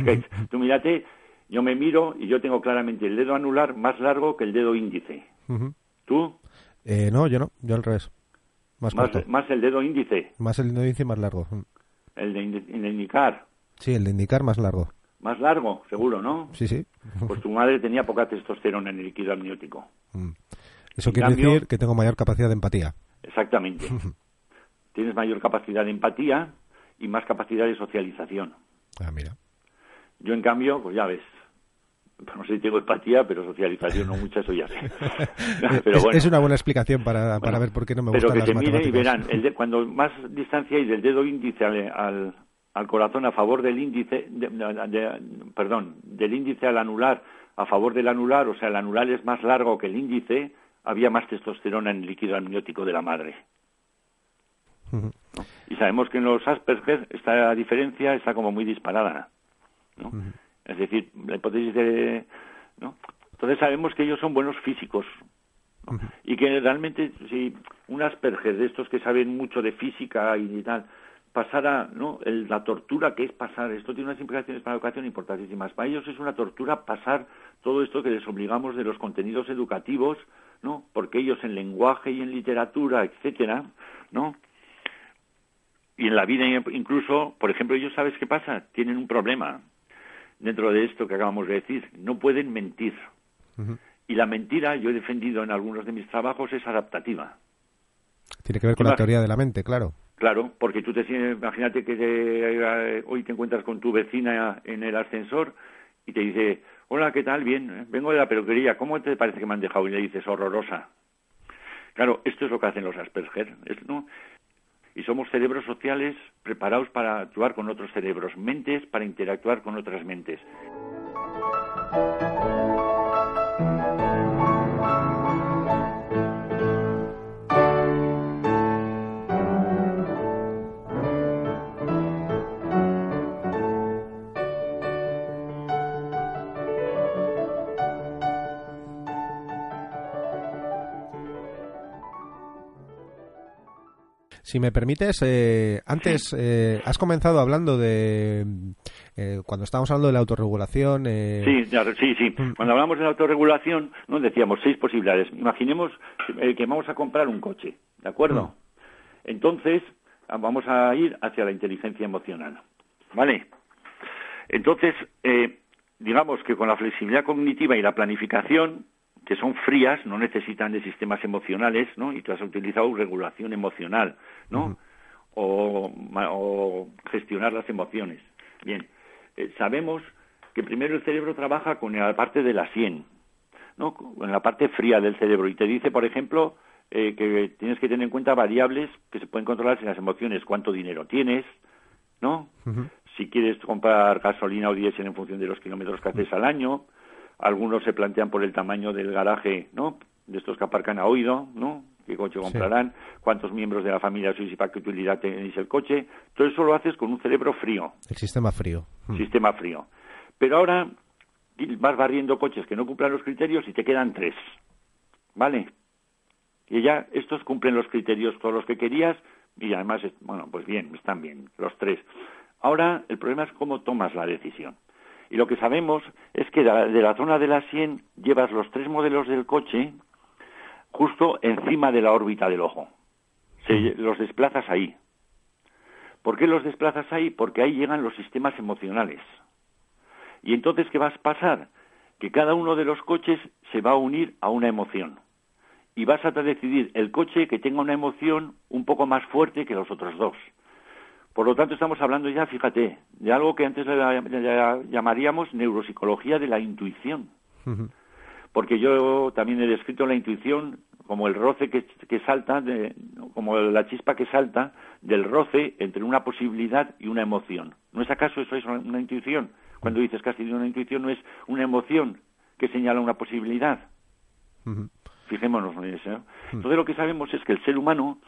tú mírate, yo me miro y yo tengo claramente el dedo anular más largo que el dedo índice. ¿Tú? Eh, no, yo no, yo al revés. Más, más, el dedo índice. Más el dedo índice más largo. El de, indicar. Sí, el de indicar más largo. Más largo, seguro, ¿no? Sí, sí. Pues tu madre tenía poca testosterona en el líquido amniótico. Mm. Eso quiere decir que tengo mayor capacidad de empatía. Exactamente. Tienes mayor capacidad de empatía y más capacidad de socialización. Ah, mira. Yo, en cambio, pues ya ves, no sé si tengo empatía, pero socialización no mucha, eso ya sé. pero es, es, una buena explicación para, para ver por qué no me gustan Pero que se mire y verán, el cuando más distancia hay del dedo índice al, al, corazón a favor del índice, perdón, del índice al anular a favor del anular, o sea, el anular es más largo que el índice, había más testosterona en el líquido amniótico de la madre. Y sabemos que en los Asperger esta diferencia está como muy disparada. ¿No? Es decir, la hipótesis de... ¿no? Entonces sabemos que ellos son buenos físicos. Y que realmente, si un Asperger de estos que saben mucho de física y tal, pasara, ¿no? la tortura que es pasar, esto tiene unas implicaciones para la educación importantísimas. Para ellos es una tortura pasar todo esto que les obligamos de los contenidos educativos, ¿no? Porque ellos en lenguaje y en literatura, etcétera, ¿no? Y en la vida incluso, por ejemplo, ellos sabes qué pasa, tienen un problema dentro de esto que acabamos de decir. No pueden mentir. Y la mentira, yo he defendido en algunos de mis trabajos, es adaptativa. Tiene que ver con la teoría de la mente, claro. Claro, porque tú te imagínate que eh, hoy te encuentras con tu vecina en el ascensor y te dice, hola, ¿qué tal? Bien, eh, vengo de la peluquería, ¿cómo te parece que me han dejado? Y le dices, horrorosa. Claro, esto es lo que hacen los Asperger, ¿no? Y somos cerebros sociales preparados para actuar con otros cerebros, mentes para interactuar con otras mentes. Si me permites, eh, antes eh, has comenzado hablando de eh, cuando estábamos hablando de la autorregulación. Sí, sí, sí. Mm. Cuando hablamos de la autorregulación, nos decíamos seis posibilidades. Imaginemos que vamos a comprar un coche, ¿de acuerdo? Mm. Entonces vamos a ir hacia la inteligencia emocional, ¿vale? Entonces, digamos que con la flexibilidad cognitiva y la planificación que son frías, no necesitan de sistemas emocionales, ¿no? Y tú has utilizado regulación emocional, ¿no? o, gestionar las emociones. Bien, eh, sabemos que primero el cerebro trabaja con la parte de la sien, ¿no? Con la parte fría del cerebro y te dice, por ejemplo, eh, que tienes que tener en cuenta variables que se pueden controlar en las emociones, cuánto dinero tienes, ¿no? Si quieres comprar gasolina o diésel en función de los kilómetros que haces al año, algunos se plantean por el tamaño del garaje, ¿no? De estos que aparcan a oído, ¿no? ¿Qué coche comprarán? ¿Cuántos miembros de la familia sois y para qué utilidad tenéis el coche? Todo eso lo haces con un cerebro frío. El sistema frío. Mm. Sistema frío. Pero ahora vas barriendo coches que no cumplan los criterios y te quedan tres. ¿Vale? Y ya estos cumplen los criterios todos los que querías y además, bueno, pues bien, están bien, los tres. Ahora el problema es cómo tomas la decisión. Y lo que sabemos es que de la zona de la sien llevas los tres modelos del coche justo encima de la órbita del ojo. los desplazas ahí. ¿Por qué los desplazas ahí? Porque ahí llegan los sistemas emocionales. Y entonces, ¿qué vas a pasar? Que cada uno de los coches se va a unir a una emoción. Y vas a decidir el coche que tenga una emoción un poco más fuerte que los otros dos. Por lo tanto, estamos hablando ya, fíjate, de algo que antes llamaríamos neuropsicología de la intuición. Porque yo también he descrito la intuición como el roce que, salta, como la chispa que salta del roce entre una posibilidad y una emoción. ¿No es acaso eso es una, intuición? Cuando dices que has tenido una intuición, ¿no es una emoción que señala una posibilidad? Fijémonos en eso. Entonces lo que sabemos es que el ser humano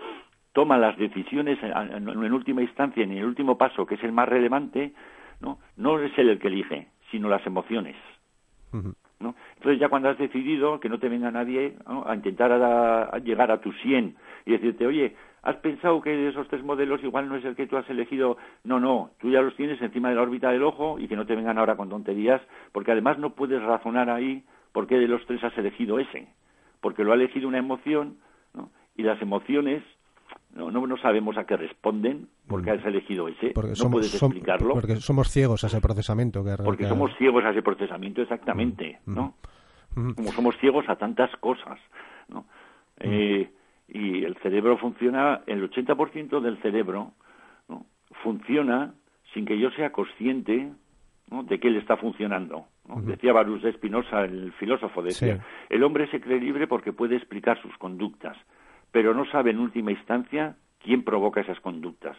toma las decisiones en, última instancia, en el último paso, que es el más relevante, no, no es él el que elige, sino las emociones. ¿no? Entonces ya cuando has decidido que no te venga nadie a intentar llegar a tu 100 y decirte, oye, has pensado que esos tres modelos igual no es el que tú has elegido, no, no, tú ya los tienes encima de la órbita del ojo y que no te vengan ahora con tonterías, porque además no puedes razonar ahí por qué de los tres has elegido ese, porque lo ha elegido una emoción, ¿no? y las emociones no, no, sabemos a qué responden porque has elegido ese. no puedes explicarlo. porque somos ciegos a ese procesamiento. Que porque somos ciegos a ese procesamiento, exactamente, mm, mm. ¿no? Mm. Como somos ciegos a tantas cosas, ¿no? Eh, y el cerebro funciona, el 80% del cerebro ¿no? funciona sin que yo sea consciente de que él está funcionando. Decía Barús de Espinosa, el filósofo, decía, el hombre se cree libre porque puede explicar sus conductas, pero no sabe en última instancia quién provoca esas conductas.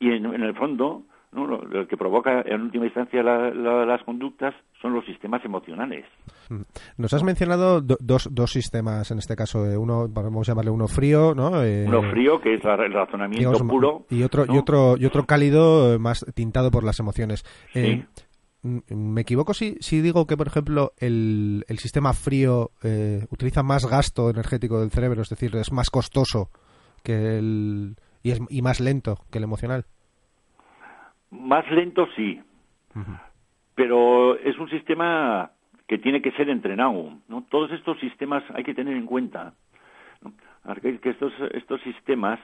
Y en, el fondo, ¿no? lo, que provoca en última instancia las conductas son los sistemas emocionales. Mm. Nos has mencionado dos, dos sistemas en este caso, eh, uno vamos a llamarle uno frío, ¿no? Eh, uno frío que es el razonamiento puro y otro y otro y otro cálido eh, más tintado por las emociones. Sí. ¿Me equivoco si, si digo que, por ejemplo, el, el sistema frío eh, utiliza más gasto energético del cerebro, es decir, es más costoso que el, y, es, y más lento que el emocional? Más lento sí, pero es un sistema que tiene que ser entrenado. ¿no? Todos estos sistemas hay que tener en cuenta que estos, estos sistemas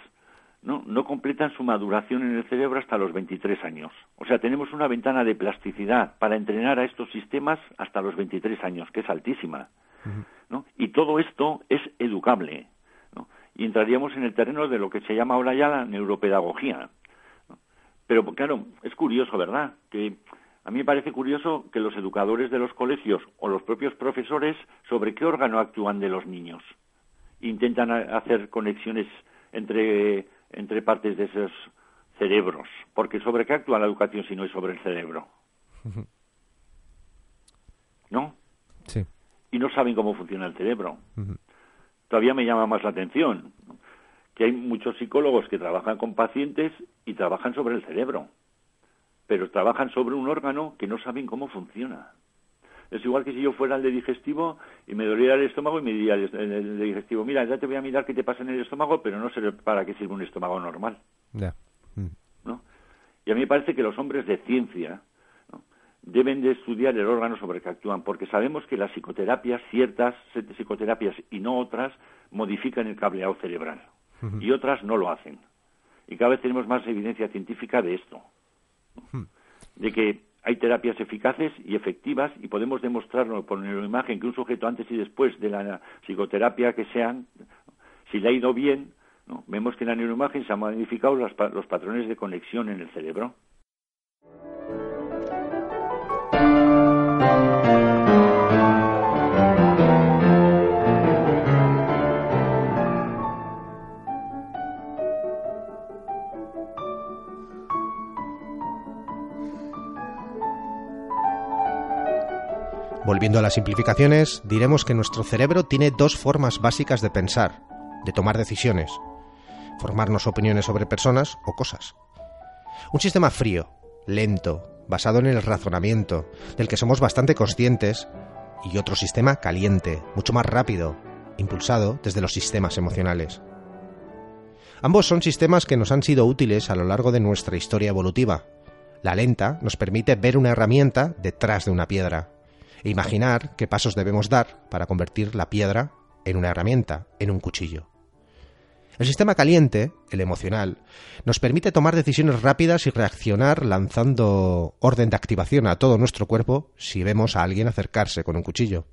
¿no? no completan su maduración en el cerebro hasta los 23 años. O sea, tenemos una ventana de plasticidad para entrenar a estos sistemas hasta los 23 años, que es altísima. ¿no? Y todo esto es educable. ¿no? Y entraríamos en el terreno de lo que se llama ahora ya la neuropedagogía. Pero claro, es curioso, ¿verdad? Que a mí me parece curioso que los educadores de los colegios o los propios profesores sobre qué órgano actúan de los niños. Intentan hacer conexiones entre entre partes de esos cerebros, porque sobre qué actúa la educación si no es sobre el cerebro. ¿No? Sí. Y no saben cómo funciona el cerebro. Todavía me llama más la atención que hay muchos psicólogos que trabajan con pacientes y trabajan sobre el cerebro, pero trabajan sobre un órgano que no saben cómo funciona. Es igual que si yo fuera el de digestivo y me doliera el estómago y me diría el, de digestivo, mira, ya te voy a mirar qué te pasa en el estómago, pero no sé para qué sirve un estómago normal. Mm. ¿No? Y a mí me parece que los hombres de ciencia deben de estudiar el órgano sobre el que actúan, porque sabemos que las psicoterapias, ciertas psicoterapias y no otras, modifican el cableado cerebral y otras no lo hacen. Y cada vez tenemos más evidencia científica de esto, de que hay terapias eficaces y efectivas y podemos demostrarlo por imagen que un sujeto antes y después de la psicoterapia que sean, si le ha ido bien, vemos que en la neuroimagen se han modificado los patrones de conexión en el cerebro. Volviendo a las simplificaciones, diremos que nuestro cerebro tiene dos formas básicas de pensar, de tomar decisiones, formarnos opiniones sobre personas o cosas. Un sistema frío, lento, basado en el razonamiento, del que somos bastante conscientes, y otro sistema caliente, mucho más rápido, impulsado desde los sistemas emocionales. Ambos son sistemas que nos han sido útiles a lo largo de nuestra historia evolutiva. La lenta nos permite ver una herramienta detrás de una piedra, e imaginar qué pasos debemos dar para convertir la piedra en una herramienta, en un cuchillo. El sistema caliente, el emocional, nos permite tomar decisiones rápidas y reaccionar lanzando orden de activación a todo nuestro cuerpo si vemos a alguien acercarse con un cuchillo.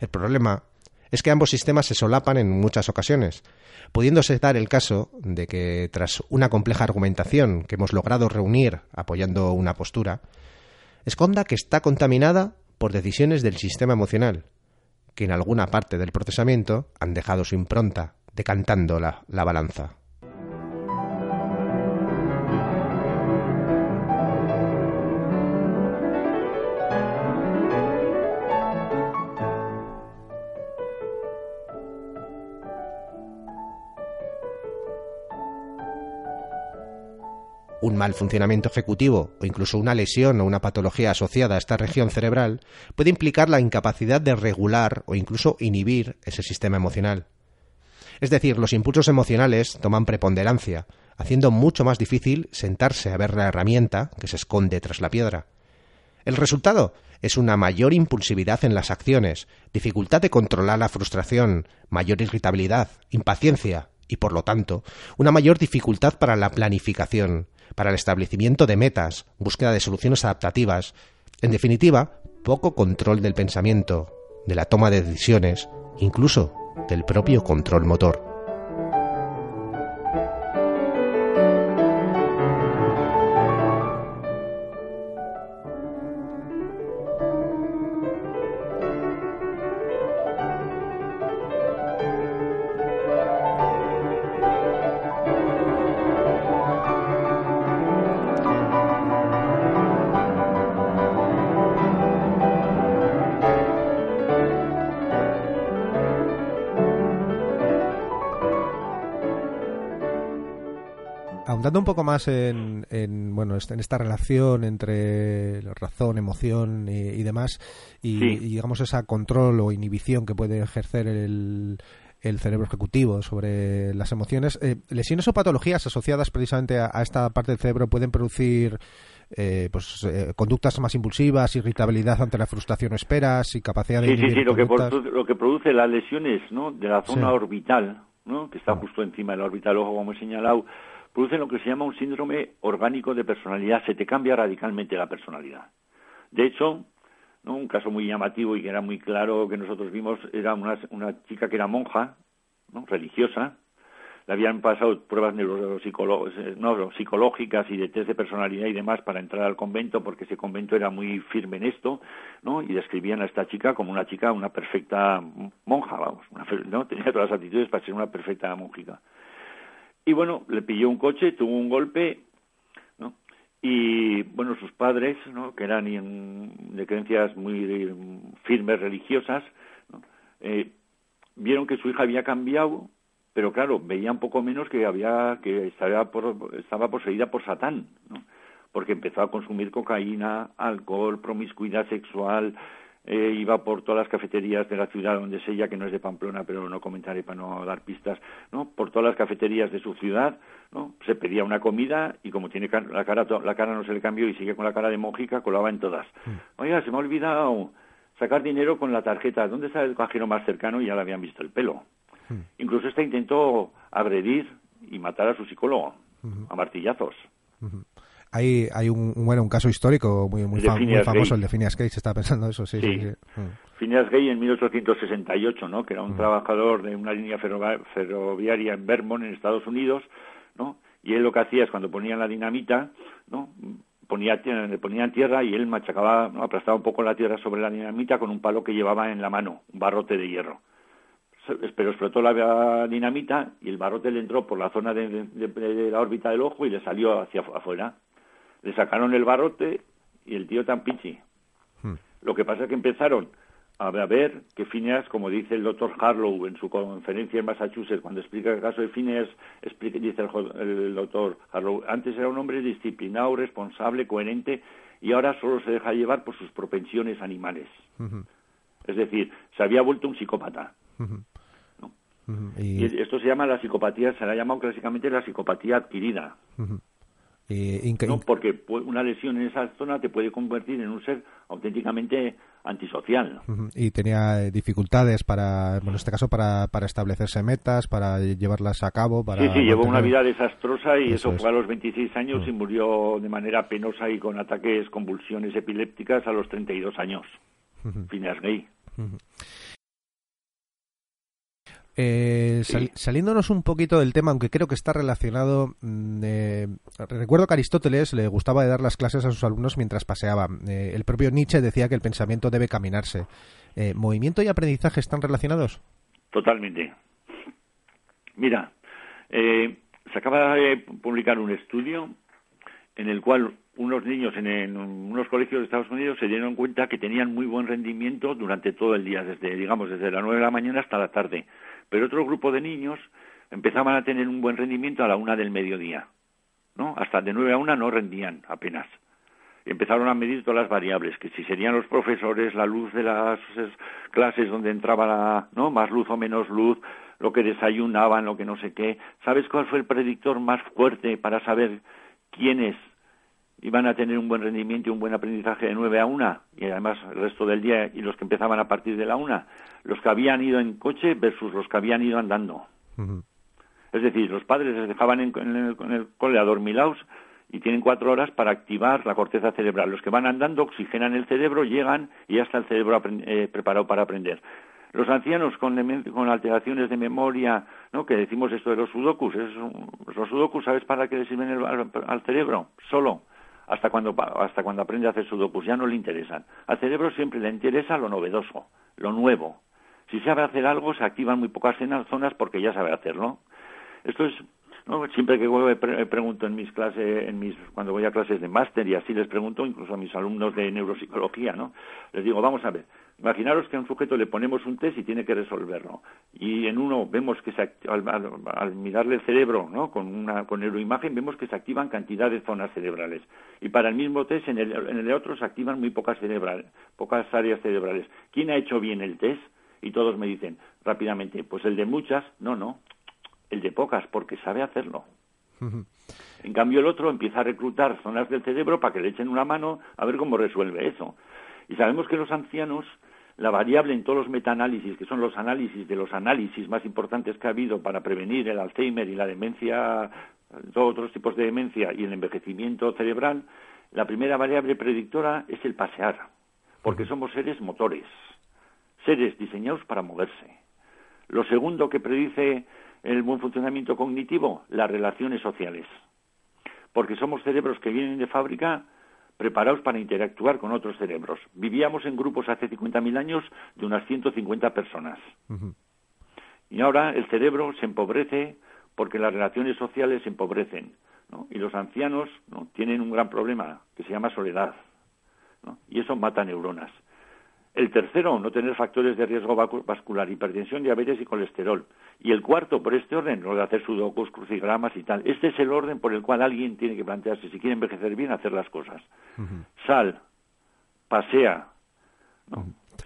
El problema es que ambos sistemas se solapan en muchas ocasiones, pudiéndose dar el caso de que tras una compleja argumentación que hemos logrado reunir apoyando una postura, esconda que está contaminada por decisiones del sistema emocional, que en alguna parte del procesamiento han dejado su impronta, decantando la, la balanza. Un mal funcionamiento ejecutivo o incluso una lesión o una patología asociada a esta región cerebral puede implicar la incapacidad de regular o incluso inhibir ese sistema emocional. Es decir, los impulsos emocionales toman preponderancia, haciendo mucho más difícil sentarse a ver la herramienta que se esconde tras la piedra. El resultado es una mayor impulsividad en las acciones, dificultad de controlar la frustración, mayor irritabilidad, impaciencia y, por lo tanto, una mayor dificultad para la planificación, para el establecimiento de metas, búsqueda de soluciones adaptativas, en definitiva, poco control del pensamiento, de la toma de decisiones, incluso del propio control motor. Poco más en, en, bueno, en esta relación entre razón, emoción y, demás, y, digamos esa control o inhibición que puede ejercer el, el cerebro ejecutivo sobre las emociones, eh, lesiones o patologías asociadas precisamente a, esta parte del cerebro pueden producir eh, pues eh, conductas más impulsivas, irritabilidad ante la frustración o esperas y capacidad de sí, sí, sí, lo que, lo que produce las lesiones ¿no? de la zona orbital, ¿no? que está justo encima del ojo, como he señalado, producen lo que se llama un síndrome orgánico de personalidad. Se te cambia radicalmente la personalidad. De hecho, ¿no? un caso muy llamativo y que era muy claro que nosotros vimos era una, una chica que era monja, ¿no? religiosa, le habían pasado pruebas psicológicas y de test de personalidad y demás para entrar al convento, porque ese convento era muy firme en esto, ¿no? Y describían a esta chica como una chica, una perfecta monja, vamos, ¿no? Tenía todas las actitudes para ser una perfecta monjica. Y bueno, le pilló un coche, tuvo un golpe. Y bueno, sus padres, ¿no? Que eran de creencias muy firmes religiosas. Eh, vieron que su hija había cambiado, pero claro, veían poco menos que había que estaba, estaba poseída por Satán, ¿no? Porque empezó a consumir cocaína, alcohol, promiscuidad sexual, eh, iba por todas las cafeterías de la ciudad donde es ella, que no es de Pamplona, pero no comentaré para no dar pistas, ¿no? Por todas las cafeterías de su ciudad, ¿no? Se pedía una comida y como tiene la cara, la cara no se le cambió y sigue con la cara de monjica, colaba en todas. Mm. Oiga, se me ha olvidado sacar dinero con la tarjeta. ¿Dónde está el cajero más cercano? Y ya le habían visto el pelo. Mm. Incluso esta intentó agredir y matar a su psicólogo a martillazos. Hay, hay un, bueno, un caso histórico muy, muy, famoso, el de Phineas Gage, estaba pensando eso, sí. sí. Mm. Phineas Gage en 1868, ¿no? Que era un mm. trabajador de una línea ferroviaria en Vermont, en Estados Unidos, ¿no? Y él lo que hacía es cuando ponían la dinamita, ¿no? Ponía, le ponían tierra y él machacaba, ¿no? aplastaba un poco la tierra sobre la dinamita con un palo que llevaba en la mano, un barrote de hierro. Pero explotó la dinamita y el barrote le entró por la zona de, de la órbita del ojo y le salió hacia afuera le sacaron el barrote y el tío tan pichi. Hmm. Lo que pasa es que empezaron a ver que Phineas, como dice el doctor Harlow en su conferencia en Massachusetts, cuando explica el caso de Phineas, explica, dice el, doctor Harlow, antes era un hombre disciplinado, responsable, coherente, y ahora solo se deja llevar por sus propensiones animales. Es decir, se había vuelto un psicópata. y... esto se llama la psicopatía, se la ha llamado clásicamente la psicopatía adquirida. Eh, no, porque una lesión en esa zona te puede convertir en un ser auténticamente antisocial. Y tenía eh, dificultades para, en este caso, para, para establecerse metas, para llevarlas a cabo. Para sí, sí, llevó una vida desastrosa y eso, fue a los 26 años y murió de manera penosa y con ataques, convulsiones epilépticas a los 32 años. Phineas Gay. Eh, saliéndonos un poquito del tema, aunque creo que está relacionado, mm, eh, recuerdo que Aristóteles le gustaba de dar las clases a sus alumnos mientras paseaba. Eh, el propio Nietzsche decía que el pensamiento debe caminarse. ¿Movimiento y aprendizaje están relacionados? Totalmente. Mira, se acaba de publicar un estudio en el cual unos niños en, en, unos colegios de Estados Unidos se dieron cuenta que tenían muy buen rendimiento durante todo el día, desde digamos desde las nueve de la mañana hasta la tarde pero otro grupo de niños empezaban a tener un buen rendimiento a la una del mediodía, ¿no? Hasta de nueve a una no rendían apenas. Empezaron a medir todas las variables, que si serían los profesores, la luz de las clases donde entraba la, ¿no? Más luz o menos luz, lo que desayunaban, lo que no sé qué. ¿Sabes cuál fue el predictor más fuerte para saber quiénes iban a tener un buen rendimiento y un buen aprendizaje de nueve a una, y además el resto del día y los que empezaban a partir de la una, los que habían ido en coche versus los que habían ido andando. Es decir, los padres les dejaban en, el, en el cole adormilados y tienen cuatro horas para activar la corteza cerebral. Los que van andando oxigenan el cerebro, llegan y ya está el cerebro eh, preparado para aprender. Los ancianos con, con, alteraciones de memoria, ¿no? que decimos esto de los sudokus, los sudokus, ¿sabes para qué le sirven al cerebro? Solo hasta cuando, hasta cuando aprende a hacer sudokus, ya no le interesan. Al cerebro siempre le interesa lo novedoso, lo nuevo. Si sabe hacer algo, se activan muy pocas zonas porque ya sabe hacerlo. Esto es ¿no? Siempre que pregunto en mis clases, en mis, cuando voy a clases de máster y así les pregunto, incluso a mis alumnos de neuropsicología, ¿no? Les digo, vamos a ver, imaginaros que a un sujeto le ponemos un test y tiene que resolverlo. Y en uno vemos que se, al, mirarle el cerebro, ¿no? Con una con neuroimagen vemos que se activan cantidad de zonas cerebrales. Y para el mismo test, en el, en el otro se activan muy pocas cerebrales, pocas áreas cerebrales. ¿Quién ha hecho bien el test? Y todos me dicen rápidamente, pues el de muchas, no, no, el de pocas, porque sabe hacerlo. En cambio, el otro empieza a reclutar zonas del cerebro para que le echen una mano a ver cómo resuelve eso. Y sabemos que los ancianos, la variable en todos los metaanálisis, que son los análisis de los análisis más importantes que ha habido para prevenir el Alzheimer y la demencia, todos otros tipos de demencia y el envejecimiento cerebral, la primera variable predictora es el pasear, porque somos seres motores, seres diseñados para moverse. Lo segundo que predice el buen funcionamiento cognitivo, las relaciones sociales. Porque somos cerebros que vienen de fábrica preparados para interactuar con otros cerebros. Vivíamos en grupos hace 50.000 años de unas 150 personas. Y ahora el cerebro se empobrece porque las relaciones sociales se empobrecen. Y los ancianos ¿no? tienen un gran problema que se llama soledad. Y eso mata neuronas. El tercero, no tener factores de riesgo vascular, hipertensión, diabetes y colesterol. Y el cuarto, por este orden, lo de hacer sudokus, crucigramas y tal. Este es el orden por el cual alguien tiene que plantearse, si quiere envejecer bien, hacer las cosas. Sal, pasea,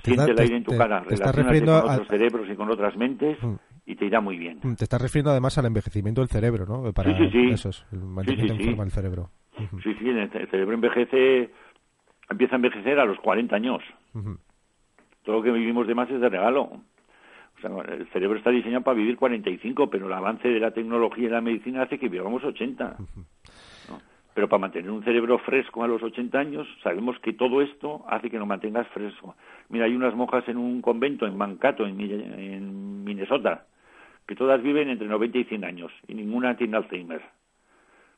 siente el aire en tu cara, relacionate con otros cerebros y con otras mentes y te irá muy bien. Te estás refiriendo además al envejecimiento del cerebro, ¿no? Para sí, sí, sí. Eso es, el mantenimiento en forma del cerebro. Sí, sí, el cerebro envejece, empieza a envejecer a los 40 años. Todo lo que vivimos de más es de regalo. O sea, el cerebro está diseñado para vivir 45, pero el avance de la tecnología y la medicina hace que vivamos 80. Pero para mantener un cerebro fresco a los 80 años, sabemos que todo esto hace que lo mantengas fresco. Mira, hay unas monjas en un convento en Mankato, en, en Minnesota, que todas viven entre 90 y 100 años y ninguna tiene Alzheimer.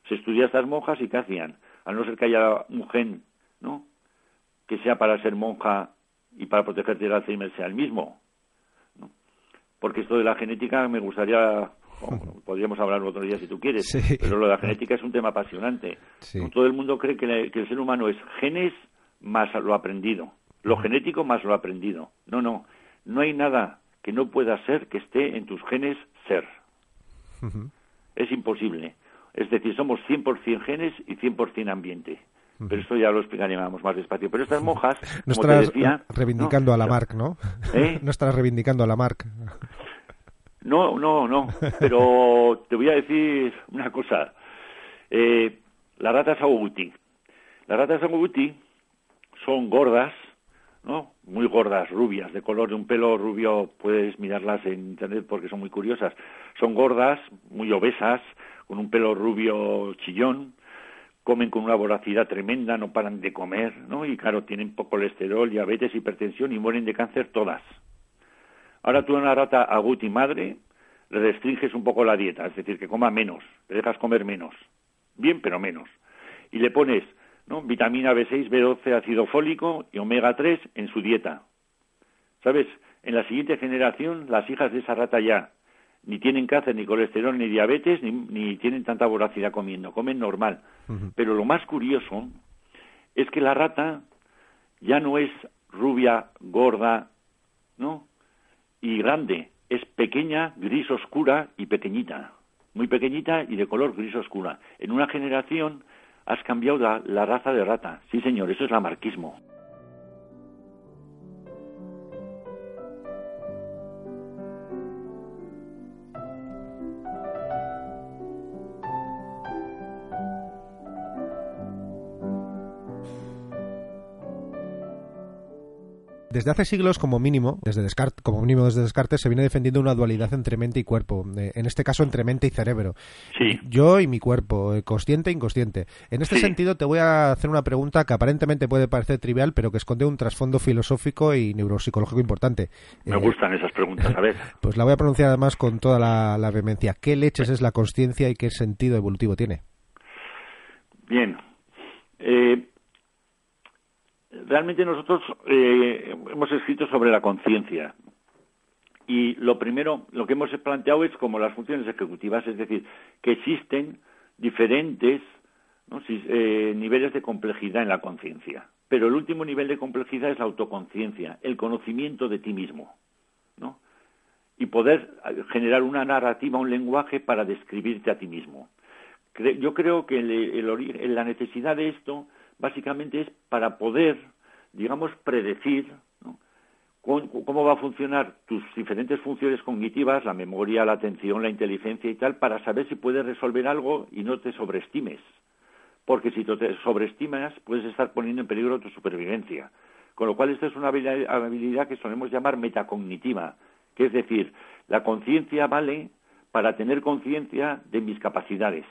Se estudia a estas monjas y ¿qué hacían? A no ser que haya un gen, ¿no? Que sea para ser monja y para protegerte del Alzheimer sea el mismo. Porque esto de la genética me gustaría, podríamos hablar otro día si tú quieres, pero lo de la genética es un tema apasionante. Todo el mundo cree que, el ser humano es genes más lo aprendido, lo genético más lo aprendido. No, no, no hay nada que no pueda ser que esté en tus genes ser. Es imposible. Es decir, somos 100% genes y 100% ambiente. Pero esto ya lo explicaríamos más despacio. Pero estas monjas, no como te decía, reivindicando a la Marc, ¿no? ¿Eh? No estarás reivindicando a la Marc. No, no, no. Pero te voy a decir una cosa. Eh, las ratas agouti. Las ratas agouti son gordas, ¿no? Muy gordas, rubias, de color de un pelo rubio. Puedes mirarlas en internet porque son muy curiosas. Son gordas, muy obesas, con un pelo rubio chillón, comen con una voracidad tremenda, no paran de comer, ¿no? Y claro, tienen colesterol, diabetes, hipertensión y mueren de cáncer todas. Ahora tú a una rata aguti madre le restringes un poco la dieta, es decir, que coma menos, le dejas comer menos, bien pero menos. Y le pones ¿no? vitamina B6, B12, ácido fólico y omega 3 en su dieta. ¿Sabes? En la siguiente generación, las hijas de esa rata ya ni tienen cáncer, ni colesterol, ni diabetes, ni, tienen tanta voracidad comiendo, comen normal. Pero lo más curioso es que la rata ya no es rubia, gorda, ¿no? Y grande, es pequeña, gris oscura y pequeñita, muy pequeñita y de color gris oscura. En una generación has cambiado la, la raza de rata. Sí, señor, eso es la marquismo. Desde hace siglos, como mínimo, desde Descartes, como mínimo desde Descartes, se viene defendiendo una dualidad entre mente y cuerpo. Eh, en este caso, entre mente y cerebro. Sí. Yo y mi cuerpo, eh, consciente e inconsciente. En este sentido, te voy a hacer una pregunta que aparentemente puede parecer trivial, pero que esconde un trasfondo filosófico y neuropsicológico importante. Me eh, gustan esas preguntas, a ver. Pues la voy a pronunciar además con toda la, la vehemencia. ¿Qué leches es la consciencia y qué sentido evolutivo tiene? Bien. Eh, realmente nosotros eh, hemos escrito sobre la conciencia Y lo primero, lo que hemos planteado es como las funciones ejecutivas, es decir, que existen diferentes eh, niveles de complejidad en la conciencia. Pero el último nivel de complejidad es la autoconciencia, el conocimiento de ti mismo, ¿no? Y poder eh, generar una narrativa, un lenguaje para describirte a ti mismo. Yo creo que la necesidad de esto básicamente es para poder, digamos, predecir cómo va a funcionar tus diferentes funciones cognitivas, la memoria, la atención, la inteligencia y tal, para saber si puedes resolver algo y no te sobreestimes porque si te sobreestimas puedes estar poniendo en peligro tu supervivencia. Con lo cual esta es una habilidad que solemos llamar metacognitiva, que es decir, la conciencia vale para tener conciencia de mis capacidades.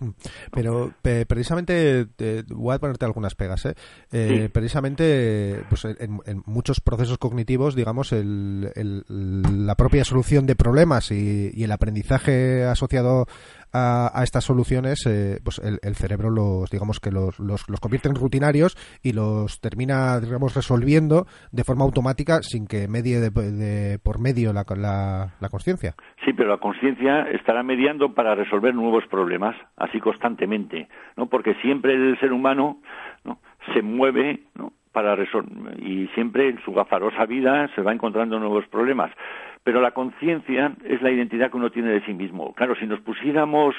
Pero precisamente, voy a ponerte algunas pegas, ¿eh? eh precisamente pues en, muchos procesos cognitivos, digamos, la propia solución de problemas y, y, el aprendizaje asociado a, estas soluciones, eh, pues el, cerebro los, digamos que los, los, convierte en rutinarios y los termina, digamos, resolviendo de forma automática sin que medie de, por medio la, la, la conciencia. Sí, pero la conciencia estará mediando para resolver nuevos problemas, así constantemente, ¿no? Porque siempre el ser humano ¿no? se mueve, ¿no? para resolver, y siempre en su gafarosa vida se va encontrando nuevos problemas. Pero la conciencia es la identidad que uno tiene de sí mismo. Claro, si nos pusiéramos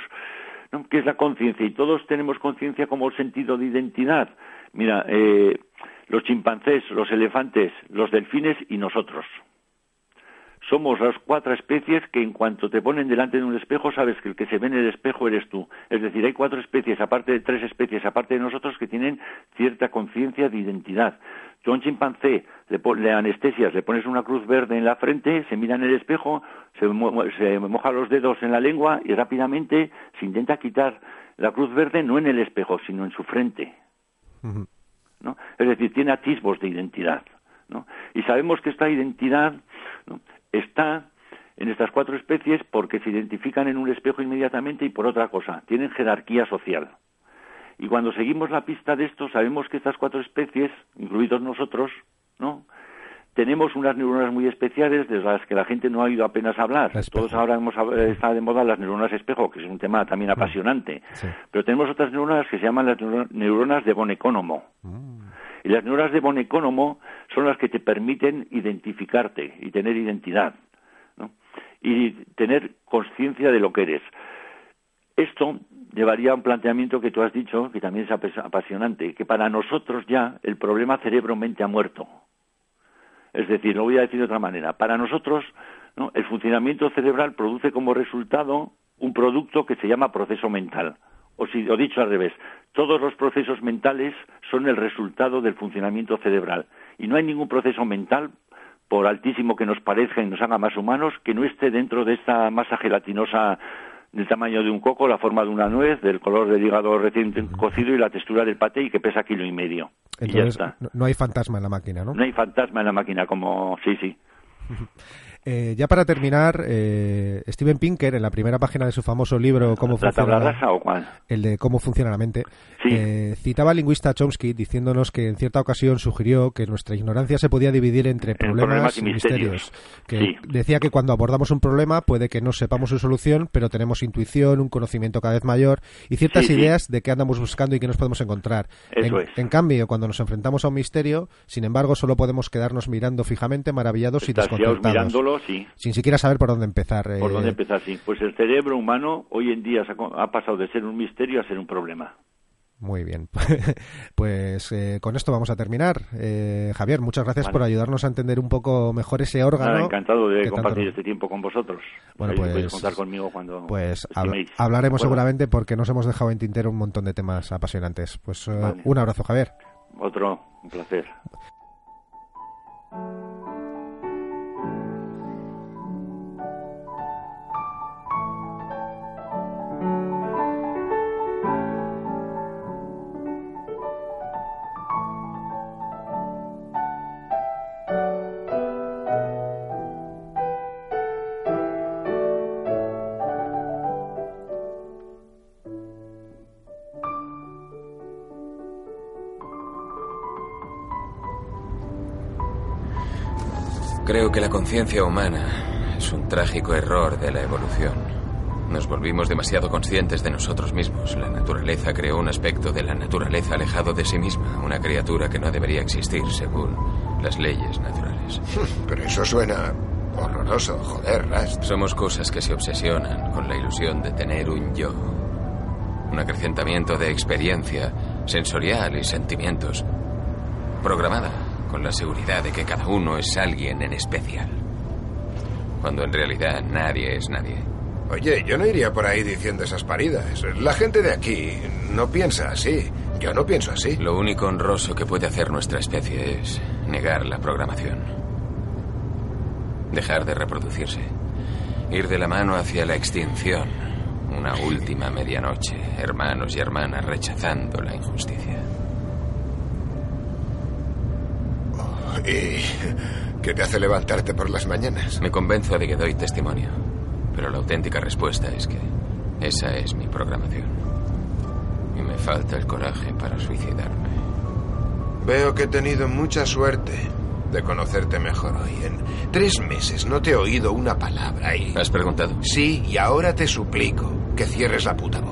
qué es la conciencia y todos tenemos conciencia como sentido de identidad. Mira, eh, los chimpancés, los elefantes, los delfines y nosotros. Somos las cuatro especies que en cuanto te ponen delante de un espejo sabes que el que se ve en el espejo eres tú. Es decir, hay cuatro especies, aparte de tres especies, aparte de nosotros, que tienen cierta conciencia de identidad. Tú a un chimpancé le, anestesias, le pones una cruz verde en la frente, se mira en el espejo, se, moja los dedos en la lengua y rápidamente se intenta quitar la cruz verde no en el espejo, sino en su frente. ¿no? Es decir, tiene atisbos de identidad. ¿no? Y sabemos que esta identidad está en estas cuatro especies porque se identifican en un espejo inmediatamente y por otra cosa, tienen jerarquía social. Y cuando seguimos la pista de esto, sabemos que estas cuatro especies, incluidos nosotros, ¿no? Tenemos unas neuronas muy especiales de las que la gente no ha oído apenas hablar. Todos ahora hemos está de moda las neuronas espejo, que es un tema también mm. apasionante. Pero tenemos otras neuronas que se llaman las neuronas de Bonecónomo. Mm. Y las neuronas de Bonecónomo son las que te permiten identificarte y tener identidad. Y tener conciencia de lo que eres. Esto llevaría a un planteamiento que tú has dicho, que también es apasionante, que para nosotros ya el problema cerebro-mente ha muerto. Es decir, lo voy a decir de otra manera, para nosotros ¿no? el funcionamiento cerebral produce como resultado un producto que se llama proceso mental. O, si, o dicho al revés, todos los procesos mentales son el resultado del funcionamiento cerebral. Y no hay ningún proceso mental, por altísimo que nos parezca y nos haga más humanos, que no esté dentro de esta masa gelatinosa del tamaño de un coco, la forma de una nuez, del color del hígado recién cocido y la textura del paté y que pesa kilo y medio. y ya está. No hay fantasma en la máquina, ¿no? No hay fantasma en la máquina, como sí, sí. Eh, ya para terminar, eh, Steven Pinker, en la primera página de su famoso libro ¿Cómo ¿La funciona la o cuál? El de Cómo funciona la mente, eh, citaba al lingüista Chomsky diciéndonos que en cierta ocasión sugirió que nuestra ignorancia se podía dividir entre problemas, y misterios. Que decía que cuando abordamos un problema puede que no sepamos su solución, pero tenemos intuición, un conocimiento cada vez mayor y ciertas ideas de qué andamos buscando y qué nos podemos encontrar. En, cambio, cuando nos enfrentamos a un misterio, sin embargo, solo podemos quedarnos mirando fijamente, maravillados y desconcertados sin siquiera saber por dónde empezar. Por dónde eh. empezar, sí. Pues el cerebro humano hoy en día ha pasado de ser un misterio a ser un problema. Muy bien. pues eh, con esto vamos a terminar. Eh, Javier, muchas gracias por ayudarnos a entender un poco mejor ese órgano. encantado de compartir este tiempo con vosotros. Bueno, pues, contar conmigo cuando pues hablaremos seguramente porque nos hemos dejado en tintero un montón de temas apasionantes. Pues un abrazo, Javier. Otro, un placer. Creo que la conciencia humana Es un trágico error de la evolución. Nos volvimos demasiado conscientes de nosotros mismos. La naturaleza creó un aspecto de la naturaleza alejado de sí misma, una criatura que no debería existir según las leyes naturales. Pero eso suena horroroso, joder, Rast. Somos cosas que se obsesionan con la ilusión de tener un yo. Un acrecentamiento de experiencia sensorial y sentimientos. Programada con la seguridad de que cada uno es alguien en especial. Cuando en realidad nadie es nadie. Oye, yo no iría por ahí diciendo esas paridas. La gente de aquí no piensa así. Yo no pienso así. Lo único honroso que puede hacer nuestra especie es negar la programación. Dejar de reproducirse. Ir de la mano hacia la extinción. Una última medianoche, hermanos y hermanas rechazando la injusticia. ¿Y qué te hace levantarte por las mañanas? Me convenzo de que doy testimonio. Pero la auténtica respuesta es que esa es mi programación. Y me falta el coraje para suicidarme. Veo que he tenido mucha suerte de conocerte mejor hoy. En tres meses no te he oído una palabra y... ¿Has preguntado? Sí, y ahora te suplico que cierres la puta boca.